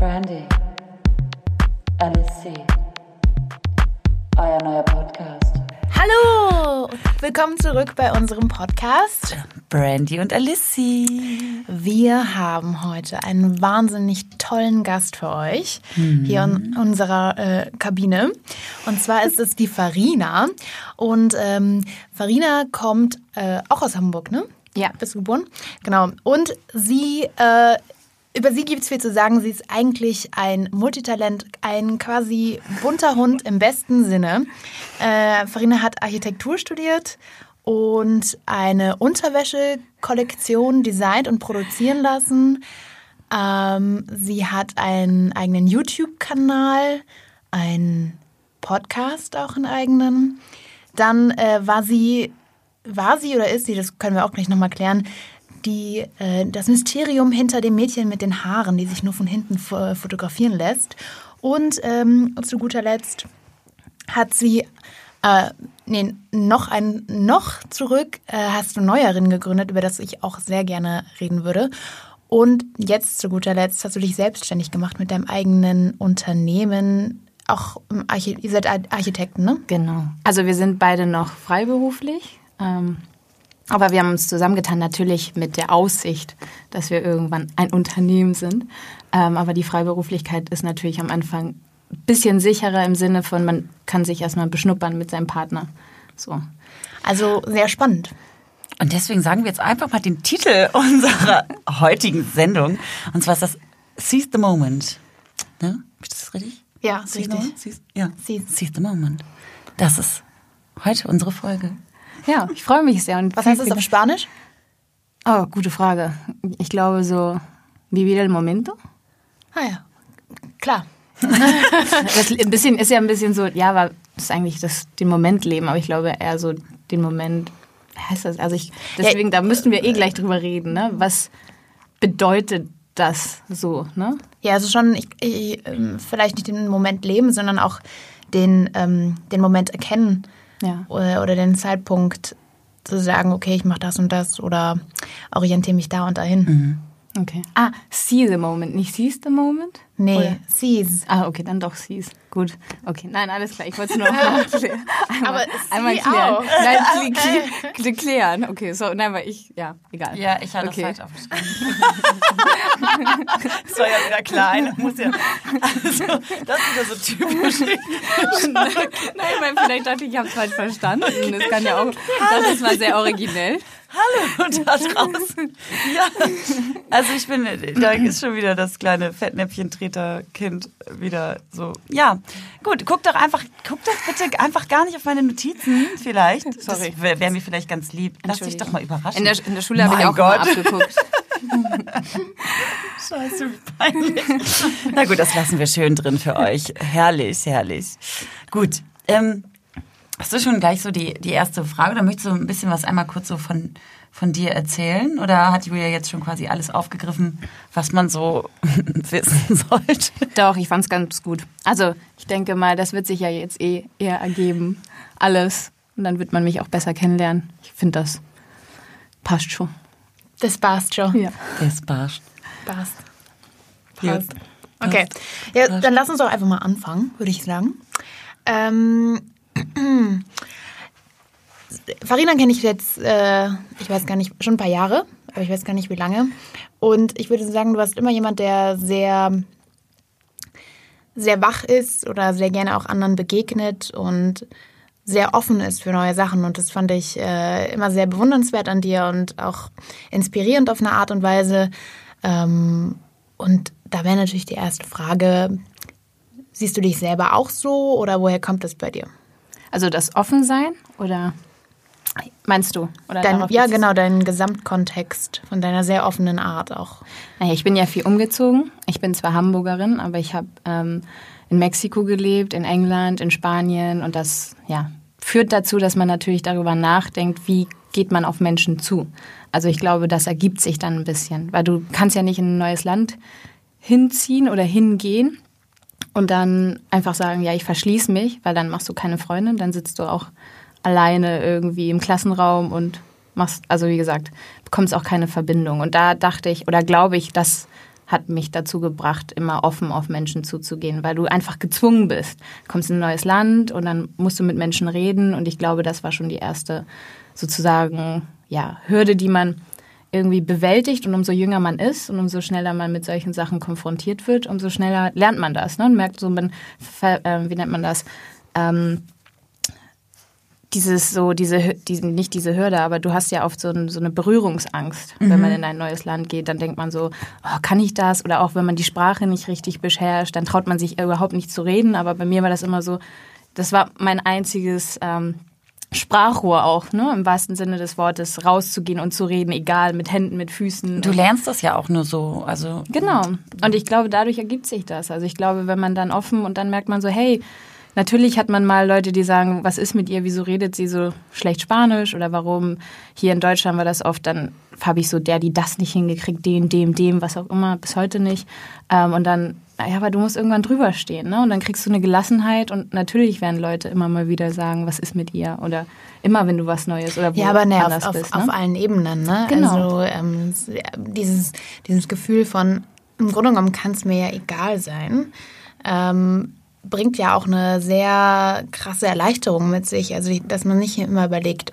Brandy, LSC, euer neuer Podcast. Hallo! Willkommen zurück bei unserem Podcast. Brandy und Alissi. Wir haben heute einen wahnsinnig tollen Gast für euch hier in unserer äh, Kabine. Und zwar ist es die Farina. Und ähm, Farina kommt äh, auch aus Hamburg, ne? Ja. Bist du geboren? Genau. Und sie, äh, über sie gibt es viel zu sagen. Sie ist eigentlich ein Multitalent, ein quasi bunter Hund im besten Sinne. Äh, Farina hat Architektur studiert und eine Unterwäschekollektion designt und produzieren lassen. Ähm, sie hat einen eigenen YouTube-Kanal, einen Podcast auch einen eigenen. Dann äh, war sie, war sie oder ist sie, das können wir auch gleich nochmal klären, die, äh, das Mysterium hinter dem Mädchen mit den Haaren, die sich nur von hinten fo- fotografieren lässt. Und ähm, zu guter Letzt hat sie, äh, nee, noch ein, noch zurück äh, hast du Neuerin gegründet, über das ich auch sehr gerne reden würde. Und jetzt zu guter Letzt hast du dich selbstständig gemacht mit deinem eigenen Unternehmen. Auch im Archi ihr seid Ar- Architekten, ne? Genau. Also wir sind beide noch freiberuflich. Ähm, aber wir haben uns zusammengetan, natürlich mit der Aussicht, dass wir irgendwann ein Unternehmen sind. Ähm, aber die Freiberuflichkeit ist natürlich am Anfang ein bisschen sicherer im Sinne von, man kann sich erstmal beschnuppern mit seinem Partner. So. Also sehr spannend. Und deswegen sagen wir jetzt einfach mal den Titel unserer heutigen Sendung. Und zwar ist das Seize the Moment. Ne? Ist das richtig? Ja, Seize the richtig. Moment? Seize, ja. Seize. Seize the Moment. Das ist heute unsere Folge. Ja, ich freue mich sehr. Und Was heißt das auf Spanisch? Oh, gute Frage. Ich glaube so, vivir el momento. Ah ja, klar. Das ein bisschen ist ja ein bisschen so, ja, aber das ist eigentlich das den Moment leben, aber ich glaube eher so den Moment. Heißt das? Also ich deswegen da müssten wir eh gleich drüber reden, ne? Was bedeutet das so, ne? Ja, also schon ich, ich, ähm, vielleicht nicht den Moment leben, sondern auch den, ähm, den Moment erkennen Ja. oder, oder den Zeitpunkt zu sagen, okay, ich mache das und das oder orientiere mich da und dahin. Okay. Ah, see the moment, nicht seize the moment? Nee, Oder? seize. Ah, okay, dann doch seize. Gut. Okay, nein, alles klar. Ich wollte es nur. Einmal, Aber einmal klären. auch. Nein, kl kl kl klären. Okay, so, nein, weil ich, ja, egal. Ja, ich hatte Okay. falsch aufgeschrieben. das war ja wieder klein. Muss ja, also, das ist wieder so typisch. Nein, weil vielleicht dachte ich, ich habe es falsch verstanden. Das kann ja auch. Das ist mal sehr originell. Hallo da draußen. Ja. Also ich bin, da ist schon wieder das kleine Fettnäpfchen-Treter-Kind wieder so. Ja, gut, guck doch einfach, guck doch bitte einfach gar nicht auf meine Notizen vielleicht. Sorry. Das wäre wär mir vielleicht ganz lieb. Lass dich doch mal überraschen. In der, in der Schule habe ich auch Gott. abgeguckt. Scheiße, wie peinlich. Na gut, das lassen wir schön drin für euch. Herrlich, herrlich. Gut, ähm, hast du schon gleich so die, die erste Frage oder möchtest du ein bisschen was einmal kurz so von, von dir erzählen? Oder hat Julia jetzt schon quasi alles aufgegriffen, was man so wissen sollte? Doch, ich fand es ganz gut. Also, ich denke mal, das wird sich ja jetzt eh eher ergeben. Alles. Und dann wird man mich auch besser kennenlernen. Ich finde, das passt schon. Das passt schon. Ja. Das passt. Passt. Passt. Okay. Ja, dann lass uns doch einfach mal anfangen, würde ich sagen. Ähm, Farina kenne ich jetzt, äh, ich weiß gar nicht, schon ein paar Jahre, aber ich weiß gar nicht wie lange. Und ich würde sagen, du warst immer jemand, der sehr, sehr wach ist oder sehr gerne auch anderen begegnet und sehr offen ist für neue Sachen. Und das fand ich äh, immer sehr bewundernswert an dir und auch inspirierend auf eine Art und Weise. Ähm, und da wäre natürlich die erste Frage, siehst du dich selber auch so oder woher kommt das bei dir? Also das Offensein oder meinst du? Oder Dein, ja, genau, dein Gesamtkontext von deiner sehr offenen Art auch. Naja, ich bin ja viel umgezogen. Ich bin zwar Hamburgerin, aber ich habe ähm, in Mexiko gelebt, in England, in Spanien und das ja, führt dazu, dass man natürlich darüber nachdenkt, wie geht man auf Menschen zu. Also ich glaube, das ergibt sich dann ein bisschen, weil du kannst ja nicht in ein neues Land hinziehen oder hingehen und dann einfach sagen, ja, ich verschließe mich, weil dann machst du keine Freunde, dann sitzt du auch alleine irgendwie im Klassenraum und machst, also wie gesagt, bekommst auch keine Verbindung. Und da dachte ich oder glaube ich, das hat mich dazu gebracht, immer offen auf Menschen zuzugehen, weil du einfach gezwungen bist. Du kommst in ein neues Land und dann musst du mit Menschen reden und ich glaube, das war schon die erste sozusagen ja, Hürde, die man irgendwie bewältigt und umso jünger man ist und umso schneller man mit solchen Sachen konfrontiert wird, umso schneller lernt man das ne? und merkt so, man, äh, wie nennt man das, ähm, dieses so, diese, diesen, nicht diese Hürde, aber du hast ja oft so, ein, so eine Berührungsangst, mhm. wenn man in ein neues Land geht. Dann denkt man so, oh, kann ich das? Oder auch wenn man die Sprache nicht richtig beherrscht, dann traut man sich überhaupt nicht zu reden. Aber bei mir war das immer so, das war mein einziges ähm, Sprachrohr auch, ne, im wahrsten Sinne des Wortes, rauszugehen und zu reden, egal, mit Händen, mit Füßen. Du lernst das ja auch nur so, also. Genau. Und ich glaube, dadurch ergibt sich das. Also ich glaube, wenn man dann offen und dann merkt man so, hey, Natürlich hat man mal Leute, die sagen, was ist mit ihr, wieso redet sie so schlecht Spanisch oder warum hier in Deutschland war das oft, dann habe ich so der, die das nicht hingekriegt, den, dem, dem, was auch immer, bis heute nicht. Ähm, und dann, naja, aber du musst irgendwann drüber stehen, ne? Und dann kriegst du eine Gelassenheit und natürlich werden Leute immer mal wieder sagen, was ist mit ihr oder immer, wenn du was Neues oder wo ja, aber ne, anders auf, bist. auf, Ne? auf allen Ebenen, ne? Genau. Also ähm, dieses, dieses Gefühl von, im Grunde genommen kann es mir ja egal sein. Ähm, bringt ja auch eine sehr krasse Erleichterung mit sich. Also, dass man nicht immer überlegt,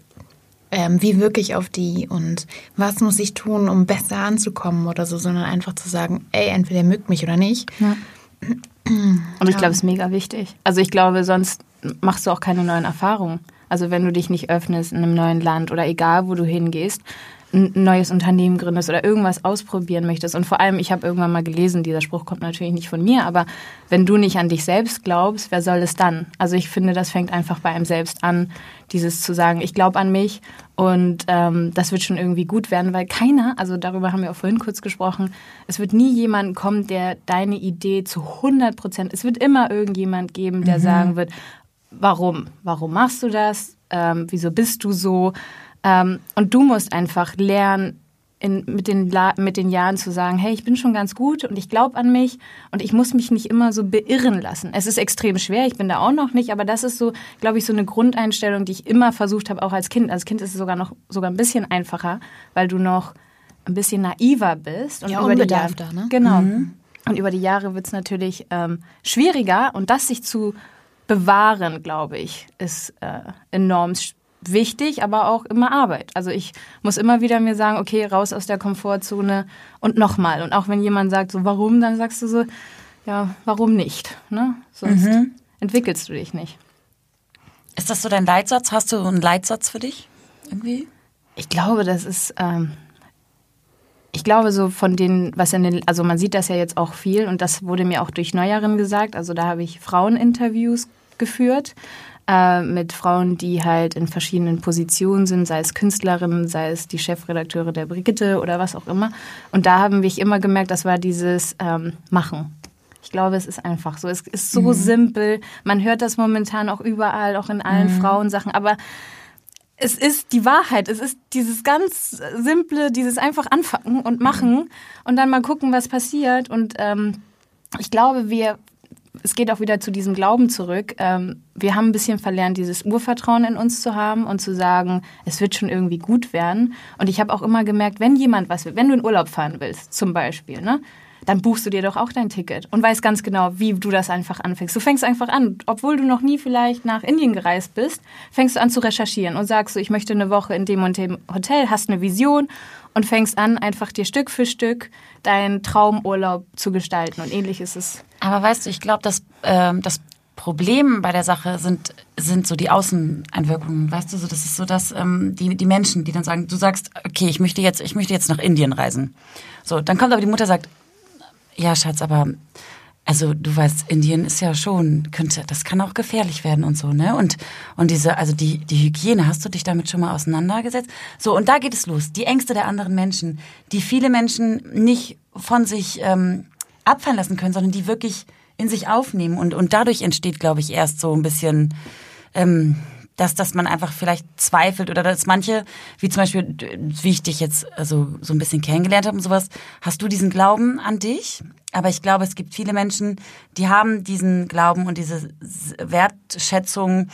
ähm, wie wirke ich auf die und was muss ich tun, um besser anzukommen oder so, sondern einfach zu sagen, ey, entweder mögt mich oder nicht. Und ich glaube, es ist mega wichtig. Also ich glaube, sonst machst du auch keine neuen Erfahrungen. Also wenn du dich nicht öffnest in einem neuen Land oder egal, wo du hingehst, ein neues Unternehmen gründest oder irgendwas ausprobieren möchtest. Und vor allem, ich habe irgendwann mal gelesen, dieser Spruch kommt natürlich nicht von mir, aber wenn du nicht an dich selbst glaubst, wer soll es dann? Also ich finde, das fängt einfach bei einem selbst an, dieses zu sagen, ich glaube an mich und ähm, das wird schon irgendwie gut werden, weil keiner, also darüber haben wir auch vorhin kurz gesprochen, es wird nie jemand kommen, der deine Idee zu 100 Prozent, es wird immer irgendjemand geben, der sagen wird, warum? Warum machst du das? Ähm, wieso bist du so? Ähm, und du musst einfach lernen, in, mit, den, La- mit den Jahren zu sagen, hey, ich bin schon ganz gut und ich glaube an mich und ich muss mich nicht immer so beirren lassen. Es ist extrem schwer, ich bin da auch noch nicht, aber das ist so, glaube ich, so eine Grundeinstellung, die ich immer versucht habe, auch als Kind. Als Kind ist es sogar noch sogar ein bisschen einfacher, weil du noch ein bisschen naiver bist. Und Ja, über die Jahre, ne? Genau. Und über die Jahre wird es natürlich ähm, schwieriger und das sich zu bewahren, glaube ich, ist äh, enorm sch- wichtig, aber auch immer Arbeit. Also ich muss immer wieder mir sagen, okay, raus aus der Komfortzone und nochmal. Und auch wenn jemand sagt, so warum, dann sagst du so, ja, warum nicht? Ne? Sonst entwickelst du dich nicht. Ist das so dein Leitsatz? Hast du einen Leitsatz für dich? Irgendwie? Ich glaube, das ist, ähm, ich glaube so von den, was in den, also man sieht das ja jetzt auch viel und das wurde mir auch durch Neueren gesagt. Also da habe ich Fraueninterviews geführt äh, mit Frauen, die halt in verschiedenen Positionen sind, sei es Künstlerinnen, sei es die Chefredakteure der Brigitte oder was auch immer. Und da haben wir immer gemerkt, das war dieses ähm, Machen. Ich glaube, es ist einfach so. Es ist so simpel. Man hört das momentan auch überall, auch in allen Frauensachen. Aber es ist die Wahrheit. Es ist dieses ganz simple, dieses einfach anfangen und machen und dann mal gucken, was passiert. Und ähm, ich glaube, wir, es geht auch wieder zu diesem Glauben zurück. Ähm, wir haben ein bisschen verlernt, dieses Urvertrauen in uns zu haben und zu sagen, es wird schon irgendwie gut werden. Und ich habe auch immer gemerkt, wenn jemand was will, wenn du in Urlaub fahren willst, zum Beispiel, ne? Dann buchst du dir doch auch dein Ticket und weißt ganz genau, wie du das einfach anfängst. Du fängst einfach an, obwohl du noch nie vielleicht nach Indien gereist bist, fängst du an zu recherchieren und sagst so, ich möchte eine Woche in dem und dem Hotel, hast eine Vision und fängst an, einfach dir Stück für Stück deinen Traumurlaub zu gestalten. Und ähnlich ist es. Aber weißt du, ich glaube, dass ähm, das Problem bei der Sache sind, sind so die Außeneinwirkungen. Weißt du, so das ist so, dass ähm, die, die Menschen, die dann sagen, du sagst, okay, ich möchte jetzt, ich möchte jetzt nach Indien reisen. So, dann kommt aber die Mutter sagt, ja, Schatz, aber also du weißt, Indien ist ja schon, könnte, das kann auch gefährlich werden und so, ne? Und, und diese, also die, die Hygiene, hast du dich damit schon mal auseinandergesetzt? So, und da geht es los. Die Ängste der anderen Menschen, die viele Menschen nicht von sich ähm, abfallen lassen können, sondern die wirklich in sich aufnehmen. Und, und dadurch entsteht, glaube ich, erst so ein bisschen, ähm, dass, dass man einfach vielleicht zweifelt oder dass manche, wie zum Beispiel, wie ich dich jetzt also so ein bisschen kennengelernt habe und sowas, hast du diesen Glauben an dich? Aber ich glaube, es gibt viele Menschen, die haben diesen Glauben und diese Wertschätzung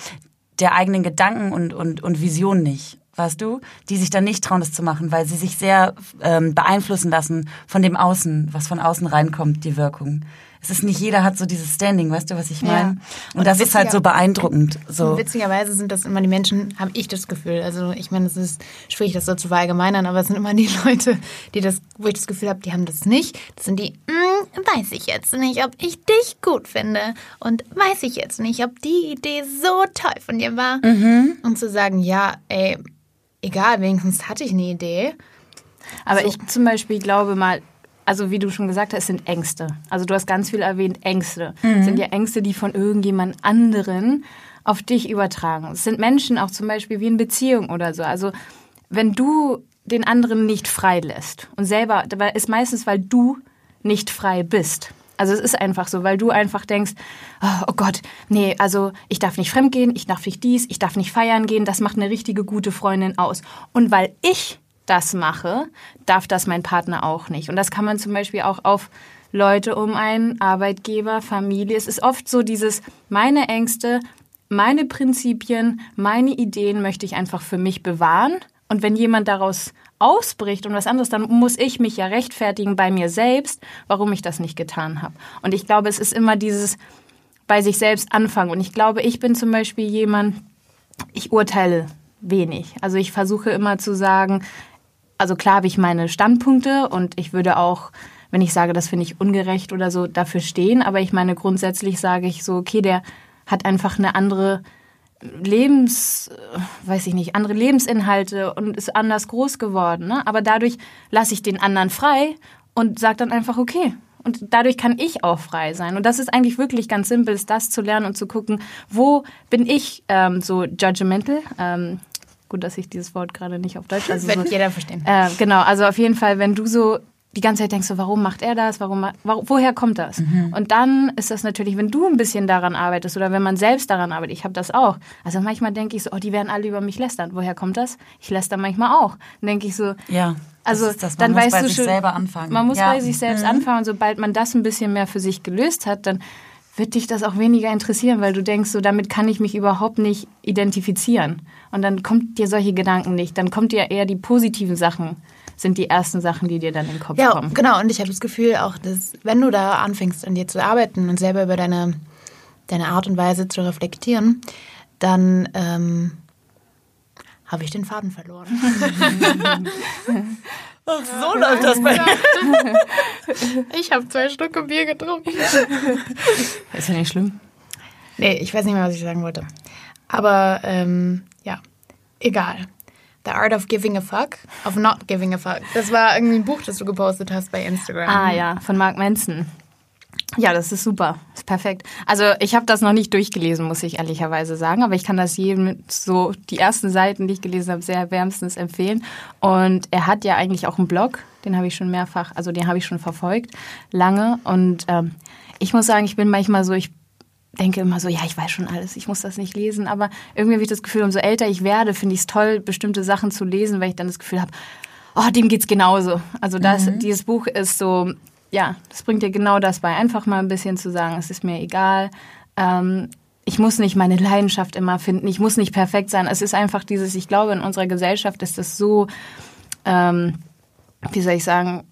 der eigenen Gedanken und, und, und Vision nicht. weißt du, die sich dann nicht trauen, das zu machen, weil sie sich sehr ähm, beeinflussen lassen von dem Außen, was von außen reinkommt, die Wirkung. Es ist nicht jeder hat so dieses Standing, weißt du, was ich meine? Ja. Und, Und das ist halt so beeindruckend. So. Witzigerweise sind das immer die Menschen, habe ich das Gefühl. Also ich meine, es ist schwierig, das so zu verallgemeinern, aber es sind immer die Leute, die das, wo ich das Gefühl habe, die haben das nicht. Das sind die, "Mm, weiß ich jetzt nicht, ob ich dich gut finde und weiß ich jetzt nicht, ob die Idee so toll von dir war. Und zu sagen, ja, ey, egal, wenigstens hatte ich eine Idee. Aber ich zum Beispiel glaube mal, also wie du schon gesagt hast, es sind Ängste. Also du hast ganz viel erwähnt, Ängste. Es sind ja Ängste, die von irgendjemand anderen auf dich übertragen. Es sind Menschen auch zum Beispiel wie in Beziehung oder so. Also wenn du den anderen nicht frei lässt und selber, dabei ist meistens, weil du nicht frei bist. Also es ist einfach so, weil du einfach denkst, oh, oh Gott, nee, also ich darf nicht fremdgehen, ich darf nicht dies, ich darf nicht feiern gehen, das macht eine richtige gute Freundin aus. Und weil ich das mache, darf das mein Partner auch nicht. Und das kann man zum Beispiel auch auf Leute um einen, Arbeitgeber, Familie. Es ist oft so dieses, meine Ängste, meine Prinzipien, meine Ideen möchte ich einfach für mich bewahren. Und wenn jemand daraus ausbricht und was anderes, dann muss ich mich ja rechtfertigen bei mir selbst, warum ich das nicht getan habe. Und ich glaube, es ist immer dieses bei sich selbst anfangen. Und ich glaube, ich bin zum Beispiel jemand, ich urteile wenig. Also ich versuche immer zu sagen, also klar habe ich meine Standpunkte und ich würde auch, wenn ich sage, das finde ich ungerecht oder so, dafür stehen. Aber ich meine, grundsätzlich sage ich so, okay, der hat einfach eine andere Lebens, äh, weiß ich nicht, andere Lebensinhalte und ist anders groß geworden. Ne? Aber dadurch lasse ich den anderen frei und sage dann einfach, okay. Und dadurch kann ich auch frei sein. Und das ist eigentlich wirklich ganz simpel, ist das zu lernen und zu gucken, wo bin ich ähm, so judgmental. Ähm, gut, dass ich dieses Wort gerade nicht auf Deutsch. Also Wird so, jeder verstehen. äh, genau, also auf jeden Fall, wenn du so die ganze Zeit denkst, so, warum macht er das? Warum, ma- wa- woher kommt das? Und dann ist das natürlich, wenn du ein bisschen daran arbeitest oder wenn man selbst daran arbeitet, ich habe das auch. Also manchmal denke ich so, oh, die werden alle über mich lästern. Woher kommt das? Ich läster manchmal auch. Dann denke ich so, Ja, das also das. Dann muss weißt bei du sich schon, selber anfangen. Man muss Ja. Mhm. bei sich selbst anfangen und sobald man das ein bisschen mehr für sich gelöst hat, dann wird dich das auch weniger interessieren, weil du denkst, so damit kann ich mich überhaupt nicht identifizieren. Und dann kommt dir solche Gedanken nicht. Dann kommt dir eher die positiven Sachen, sind die ersten Sachen, die dir dann in den Kopf Ja, kommen. genau. Und ich habe das Gefühl auch, dass wenn du da anfängst, an dir zu arbeiten und selber über deine, deine Art und Weise zu reflektieren, dann ähm, habe ich den Faden verloren. Ach, so läuft das bei Ich habe zwei Stücke Bier getrunken. Ist ja nicht schlimm. Nee, ich weiß nicht mehr, was ich sagen wollte. Aber ähm, ja, egal. The Art of Giving a Fuck, of Not Giving a Fuck. Das war irgendwie ein Buch, das du gepostet hast bei Instagram. Ah ja, von Mark Manson. Ja, das ist super. Das ist perfekt. Also ich habe das noch nicht durchgelesen, muss ich ehrlicherweise sagen, aber ich kann das jedem so die ersten Seiten, die ich gelesen habe, sehr wärmstens empfehlen. Und er hat ja eigentlich auch einen Blog, den habe ich schon mehrfach, also den habe ich schon verfolgt, lange. Und ähm, ich muss sagen, ich bin manchmal so, ich denke immer so, ja, ich weiß schon alles, ich muss das nicht lesen, aber irgendwie habe ich das Gefühl, umso älter ich werde, finde ich es toll, bestimmte Sachen zu lesen, weil ich dann das Gefühl habe, oh, dem geht's genauso. Also das, dieses Buch ist so, ja, das bringt dir genau das bei, einfach mal ein bisschen zu sagen, es ist mir egal. Ähm, ich muss nicht meine Leidenschaft immer finden, ich muss nicht perfekt sein. Es ist einfach dieses, ich glaube, in unserer Gesellschaft ist das so, ähm, wie soll ich sagen,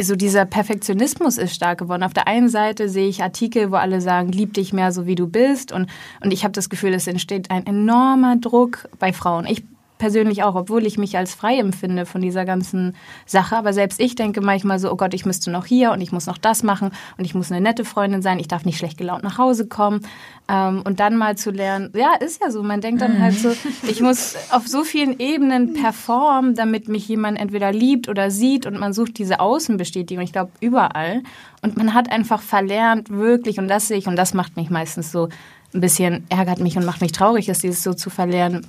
so dieser Perfektionismus ist stark geworden. Auf der einen Seite sehe ich Artikel, wo alle sagen, lieb dich mehr so wie du bist. Und, und ich habe das Gefühl, es entsteht ein enormer Druck bei Frauen. Ich persönlich auch, obwohl ich mich als frei empfinde von dieser ganzen Sache. Aber selbst ich denke manchmal so, oh Gott, ich müsste noch hier und ich muss noch das machen und ich muss eine nette Freundin sein, ich darf nicht schlecht gelaunt nach Hause kommen. Ähm, und dann mal zu lernen, ja, ist ja so, man denkt dann halt so, ich muss auf so vielen Ebenen performen, damit mich jemand entweder liebt oder sieht und man sucht diese Außenbestätigung, ich glaube, überall. Und man hat einfach verlernt, wirklich, und das sehe ich, und das macht mich meistens so ein bisschen, ärgert mich und macht mich traurig, ist dieses so zu verlernen,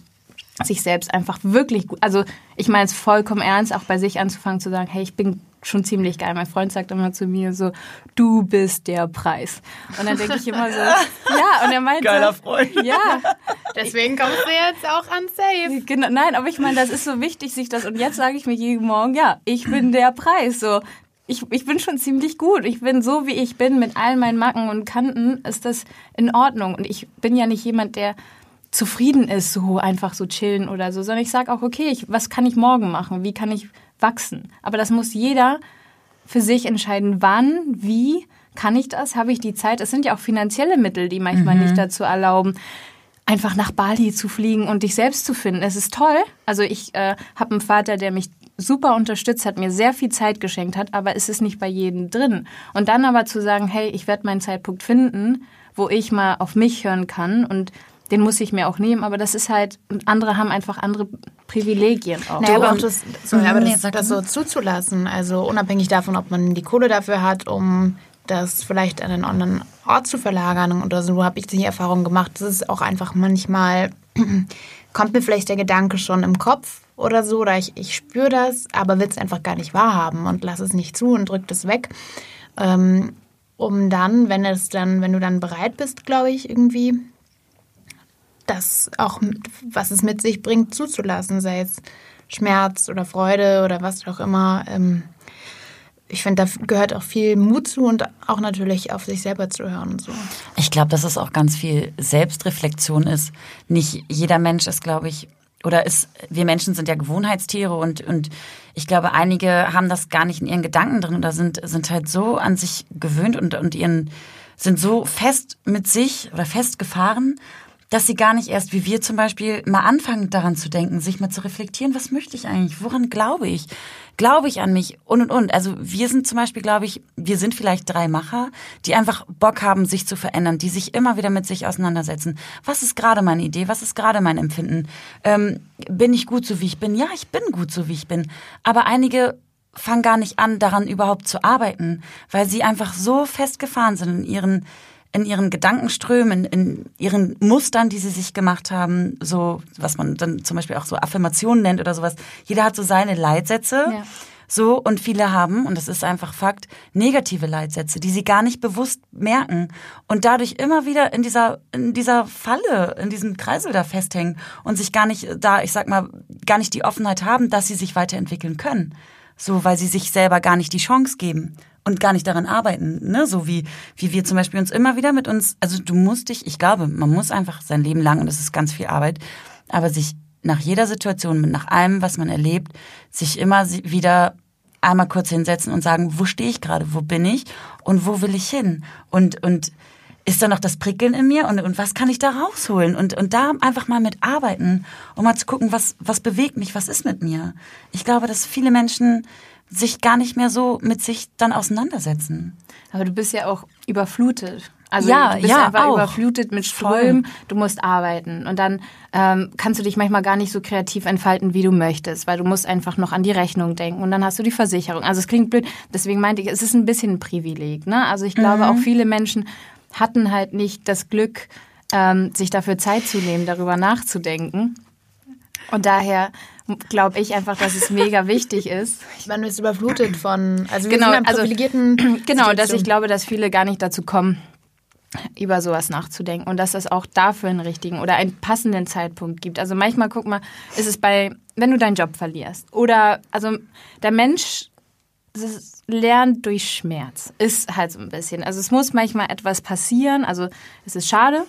sich selbst einfach wirklich gut, also ich meine es vollkommen ernst, auch bei sich anzufangen zu sagen, hey, ich bin schon ziemlich geil. Mein Freund sagt immer zu mir so, du bist der Preis. Und dann denke ich immer so, ja, und er meint Geiler so, Freund. ja, Deswegen kommst du jetzt auch an Safe. genau, nein, aber ich meine, das ist so wichtig, sich das, und jetzt sage ich mir jeden Morgen, ja, ich bin der Preis, so. Ich, ich bin schon ziemlich gut. Ich bin so, wie ich bin, mit all meinen Macken und Kanten, ist das in Ordnung. Und ich bin ja nicht jemand, der zufrieden ist, so einfach so chillen oder so, sondern ich sage auch, okay, ich, was kann ich morgen machen? Wie kann ich wachsen? Aber das muss jeder für sich entscheiden, wann, wie kann ich das? Habe ich die Zeit? Es sind ja auch finanzielle Mittel, die manchmal nicht dazu erlauben, einfach nach Bali zu fliegen und dich selbst zu finden. Es ist toll. Also ich äh, habe einen Vater, der mich super unterstützt hat, mir sehr viel Zeit geschenkt hat, aber es ist nicht bei jedem drin. Und dann aber zu sagen, hey, ich werde meinen Zeitpunkt finden, wo ich mal auf mich hören kann und den muss ich mir auch nehmen, aber das ist halt, andere haben einfach andere Privilegien auch. Naja, aber auch das, sorry, aber Nee, das, das so zuzulassen, also unabhängig davon, ob man die Kohle dafür hat, um das vielleicht an einen anderen Ort zu verlagern oder so, habe ich die Erfahrung gemacht, das ist auch einfach manchmal, kommt mir vielleicht der Gedanke schon im Kopf oder so, oder ich, ich spüre das, aber will es einfach gar nicht wahrhaben und lass es nicht zu und drück das weg. Ähm, um dann, wenn es dann, wenn du dann bereit bist, glaube ich, irgendwie das auch, was es mit sich bringt, zuzulassen, sei es Schmerz oder Freude oder was auch immer. Ähm, ich finde, da gehört auch viel Mut zu und auch natürlich auf sich selber zu hören und so. Ich glaube, dass es auch ganz viel Selbstreflexion ist. Nicht jeder Mensch ist, glaube ich, oder ist, wir Menschen sind ja Gewohnheitstiere und, und ich glaube, einige haben das gar nicht in ihren Gedanken drin oder sind, sind halt so an sich gewöhnt und, und ihren, sind so fest mit sich oder festgefahren, dass sie gar nicht erst, wie wir zum Beispiel, mal anfangen daran zu denken, sich mal zu reflektieren, was möchte ich eigentlich, woran glaube ich? Glaube ich an mich und und und. Also wir sind zum Beispiel, glaube ich, wir sind vielleicht drei Macher, die einfach Bock haben, sich zu verändern, die sich immer wieder mit sich auseinandersetzen. Was ist gerade meine Idee? Was ist gerade mein Empfinden? Ähm, bin ich gut so, wie ich bin? Ja, ich bin gut so, wie ich bin. Aber einige fangen gar nicht an, daran überhaupt zu arbeiten, weil sie einfach so festgefahren sind in ihren in ihren Gedankenströmen, in ihren Mustern, die sie sich gemacht haben, so was man dann zum Beispiel auch so Affirmationen nennt oder sowas. Jeder hat so seine Leitsätze. Ja. So, und viele haben, und das ist einfach Fakt, negative Leitsätze, die sie gar nicht bewusst merken und dadurch immer wieder in dieser, in dieser Falle, in diesem Kreisel da festhängen und sich gar nicht da, ich sag mal, gar nicht die Offenheit haben, dass sie sich weiterentwickeln können. So, weil sie sich selber gar nicht die Chance geben und gar nicht daran arbeiten, ne? So wie, wie wir zum Beispiel uns immer wieder mit uns, also du musst dich, ich glaube, man muss einfach sein Leben lang, und das ist ganz viel Arbeit, aber sich nach jeder Situation, nach allem, was man erlebt, sich immer wieder einmal kurz hinsetzen und sagen, wo stehe ich gerade, wo bin ich und wo will ich hin? Und, und ist da noch das Prickeln in mir und, und was kann ich da rausholen? Und, und da einfach mal mit arbeiten, um mal zu gucken, was, was bewegt mich, was ist mit mir? Ich glaube, dass viele Menschen sich gar nicht mehr so mit sich dann auseinandersetzen. Aber du bist ja auch überflutet. Also Ja, du bist ja, einfach auch. überflutet mit Strömen, du musst arbeiten und dann ähm, kannst du dich manchmal gar nicht so kreativ entfalten, wie du möchtest, weil du musst einfach noch an die Rechnung denken und dann hast du die Versicherung. Also es klingt blöd, deswegen meinte ich, es ist ein bisschen ein Privileg. Ne? Also ich glaube, auch viele Menschen hatten halt nicht das Glück, ähm, sich dafür Zeit zu nehmen, darüber nachzudenken. Und daher glaube ich einfach, dass es mega wichtig ist, Man ist überflutet von, also wir Genau, sind also- privilegierten Genau, dass ich glaube, dass viele gar nicht dazu kommen, über sowas nachzudenken und dass es auch dafür einen richtigen oder einen passenden Zeitpunkt gibt. Also manchmal, guck mal, ist es bei, wenn du deinen Job verlierst oder, also der Mensch lernt durch Schmerz, ist halt so ein bisschen. Also es muss manchmal etwas passieren, also es ist schade,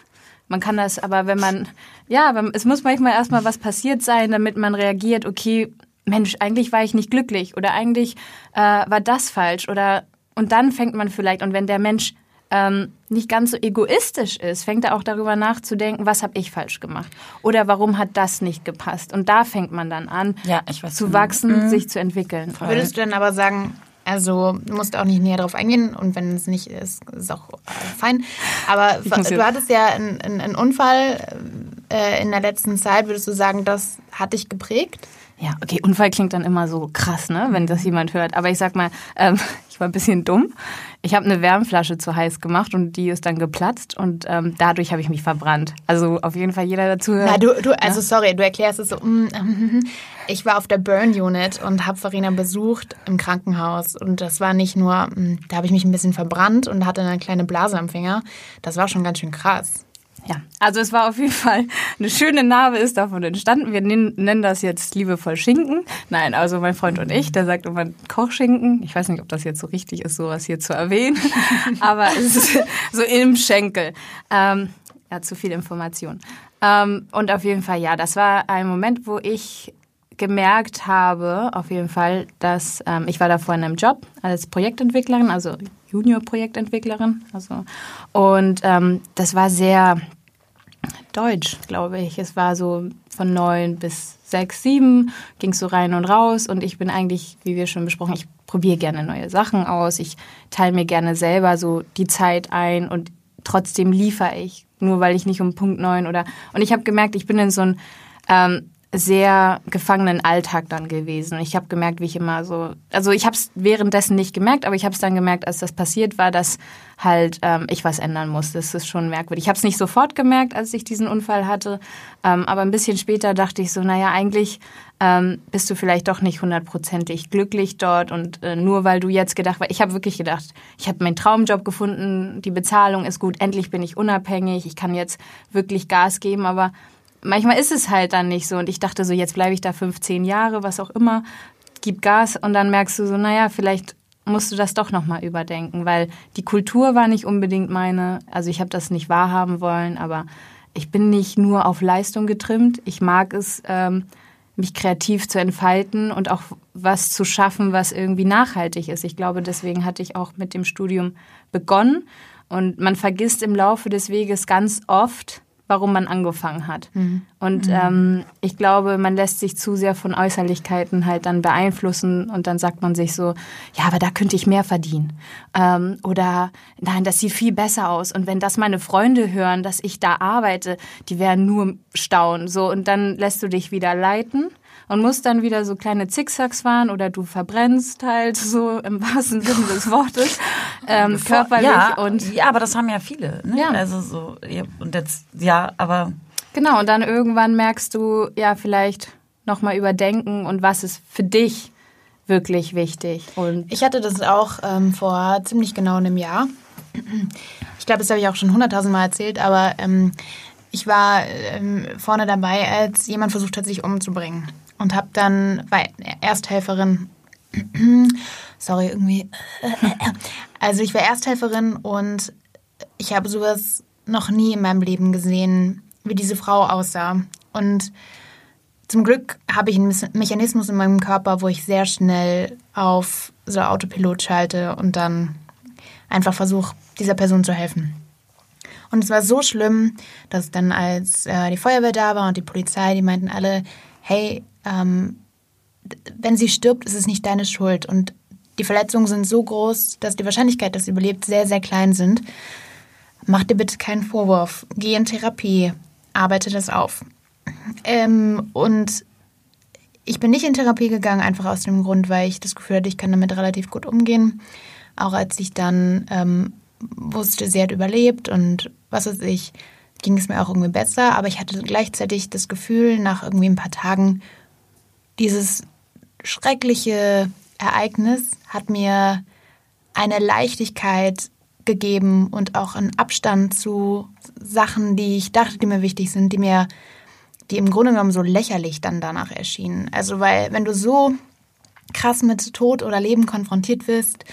man kann das, aber wenn man, ja, es muss manchmal erstmal was passiert sein, damit man reagiert, okay, Mensch, eigentlich war ich nicht glücklich oder eigentlich äh, war das falsch oder und dann fängt man vielleicht, und wenn der Mensch ähm, nicht ganz so egoistisch ist, fängt er auch darüber nachzudenken, was habe ich falsch gemacht oder warum hat das nicht gepasst. Und da fängt man dann an, Ja, ich weiß. zu genau. wachsen, sich zu entwickeln. Würdest du denn aber sagen, also du musst auch nicht näher drauf eingehen und wenn es nicht ist, ist auch äh, fein. Aber du hattest ja einen, einen, einen Unfall äh, in der letzten Zeit. Würdest du sagen, das hat dich geprägt? Ja, okay, Unfall klingt dann immer so krass, ne, wenn das jemand hört. Aber ich sag mal, ähm, ich war ein bisschen dumm. Ich habe eine Wärmflasche zu heiß gemacht und die ist dann geplatzt und ähm, dadurch habe ich mich verbrannt. Also auf jeden Fall jeder dazu hört. Na, du, du, also sorry, du erklärst es so. mm, mm, mm. Ich war auf der Burn Unit und habe Farina besucht im Krankenhaus. Und das war nicht nur, mm, da habe ich mich ein bisschen verbrannt und hatte eine kleine Blase am Finger. Das war schon ganz schön krass. Ja, also es war auf jeden Fall eine schöne Narbe ist davon entstanden. Wir nennen das jetzt liebevoll Schinken. Nein, also mein Freund und ich, der sagt immer Kochschinken. Ich weiß nicht, ob das jetzt so richtig ist, sowas hier zu erwähnen, aber es ist so im Schenkel. Ähm, ja, zu viel Information. Ähm, und auf jeden Fall, ja, das war ein Moment, wo ich gemerkt habe, auf jeden Fall, dass ähm, ich war davor in einem Job als Projektentwicklerin, also Junior-Projektentwicklerin. Also, und ähm, das war sehr deutsch, glaube ich. Es war so von neun bis sechs, sieben, ging so rein und raus. Und ich bin eigentlich, wie wir schon besprochen, ich probiere gerne neue Sachen aus. Ich teile mir gerne selber so die Zeit ein und trotzdem liefere ich. Nur weil ich nicht um Punkt neun oder. Und ich habe gemerkt, ich bin in so ein ähm, sehr gefangenen Alltag dann gewesen. Ich habe gemerkt, wie ich immer so, also ich habe es währenddessen nicht gemerkt, aber ich habe es dann gemerkt, als das passiert war, dass halt ähm, ich was ändern muss. Das ist schon merkwürdig. Ich habe es nicht sofort gemerkt, als ich diesen Unfall hatte, ähm, aber ein bisschen später dachte ich so, naja, eigentlich ähm, bist du vielleicht doch nicht hundertprozentig glücklich dort und äh, nur weil du jetzt gedacht, weil ich habe wirklich gedacht, ich habe meinen Traumjob gefunden, die Bezahlung ist gut, endlich bin ich unabhängig, ich kann jetzt wirklich Gas geben, aber manchmal ist es halt dann nicht so. Und ich dachte so, jetzt bleibe ich da 15 Jahre, was auch immer, gib Gas und dann merkst du so, naja, vielleicht musst du das doch nochmal überdenken, weil die Kultur war nicht unbedingt meine, also ich habe das nicht wahrhaben wollen, aber ich bin nicht nur auf Leistung getrimmt. Ich mag es, ähm, mich kreativ zu entfalten und auch was zu schaffen, was irgendwie nachhaltig ist. Ich glaube, deswegen hatte ich auch mit dem Studium begonnen. Und man vergisst im Laufe des Weges ganz oft, warum man angefangen hat. Mhm. Und ähm, ich glaube, man lässt sich zu sehr von Äußerlichkeiten halt dann beeinflussen und dann sagt man sich so, ja, aber da könnte ich mehr verdienen. Ähm, oder nein, das sieht viel besser aus. Und wenn das meine Freunde hören, dass ich da arbeite, die werden nur staunen. So, und dann lässt du dich wieder leiten und musst dann wieder so kleine Zickzacks fahren oder du verbrennst halt so im wahrsten Sinne des Wortes ähm, körperlich ja, und ja, aber das haben ja viele. Ne? Ja. Also so und jetzt ja, aber genau und dann irgendwann merkst du ja vielleicht noch mal überdenken und was ist für dich wirklich wichtig und Ich hatte das auch ähm, vor ziemlich genau einem Jahr. Ich glaube, das habe ich auch schon hunderttausendmal erzählt, aber ähm, ich war ähm, vorne dabei, als jemand versucht hat, sich umzubringen. Und habe dann, war Ersthelferin, sorry, irgendwie. Also ich war Ersthelferin und ich habe sowas noch nie in meinem Leben gesehen, wie diese Frau aussah. Und zum Glück habe ich einen Mechanismus in meinem Körper, wo ich sehr schnell auf so Autopilot schalte und dann einfach versuche, dieser Person zu helfen. Und es war so schlimm, dass dann als äh, die Feuerwehr da war und die Polizei, die meinten alle, hey, ähm, wenn sie stirbt, ist es nicht deine Schuld. Und die Verletzungen sind so groß, dass die Wahrscheinlichkeit, dass sie überlebt, sehr, sehr klein sind. Mach dir bitte keinen Vorwurf. Geh in Therapie. Arbeite das auf. Ähm, und ich bin nicht in Therapie gegangen, einfach aus dem Grund, weil ich das Gefühl hatte, ich kann damit relativ gut umgehen. Auch als ich dann ähm, wusste, sie hat überlebt und was weiß ich, ging es mir auch irgendwie besser. Aber ich hatte gleichzeitig das Gefühl, nach irgendwie ein paar Tagen, dieses schreckliche Ereignis hat mir eine Leichtigkeit gegeben und auch einen Abstand zu Sachen, die ich dachte, die mir wichtig sind, die mir, die im Grunde genommen so lächerlich dann danach erschienen. Also weil, wenn du so krass mit Tod oder Leben konfrontiert wirst,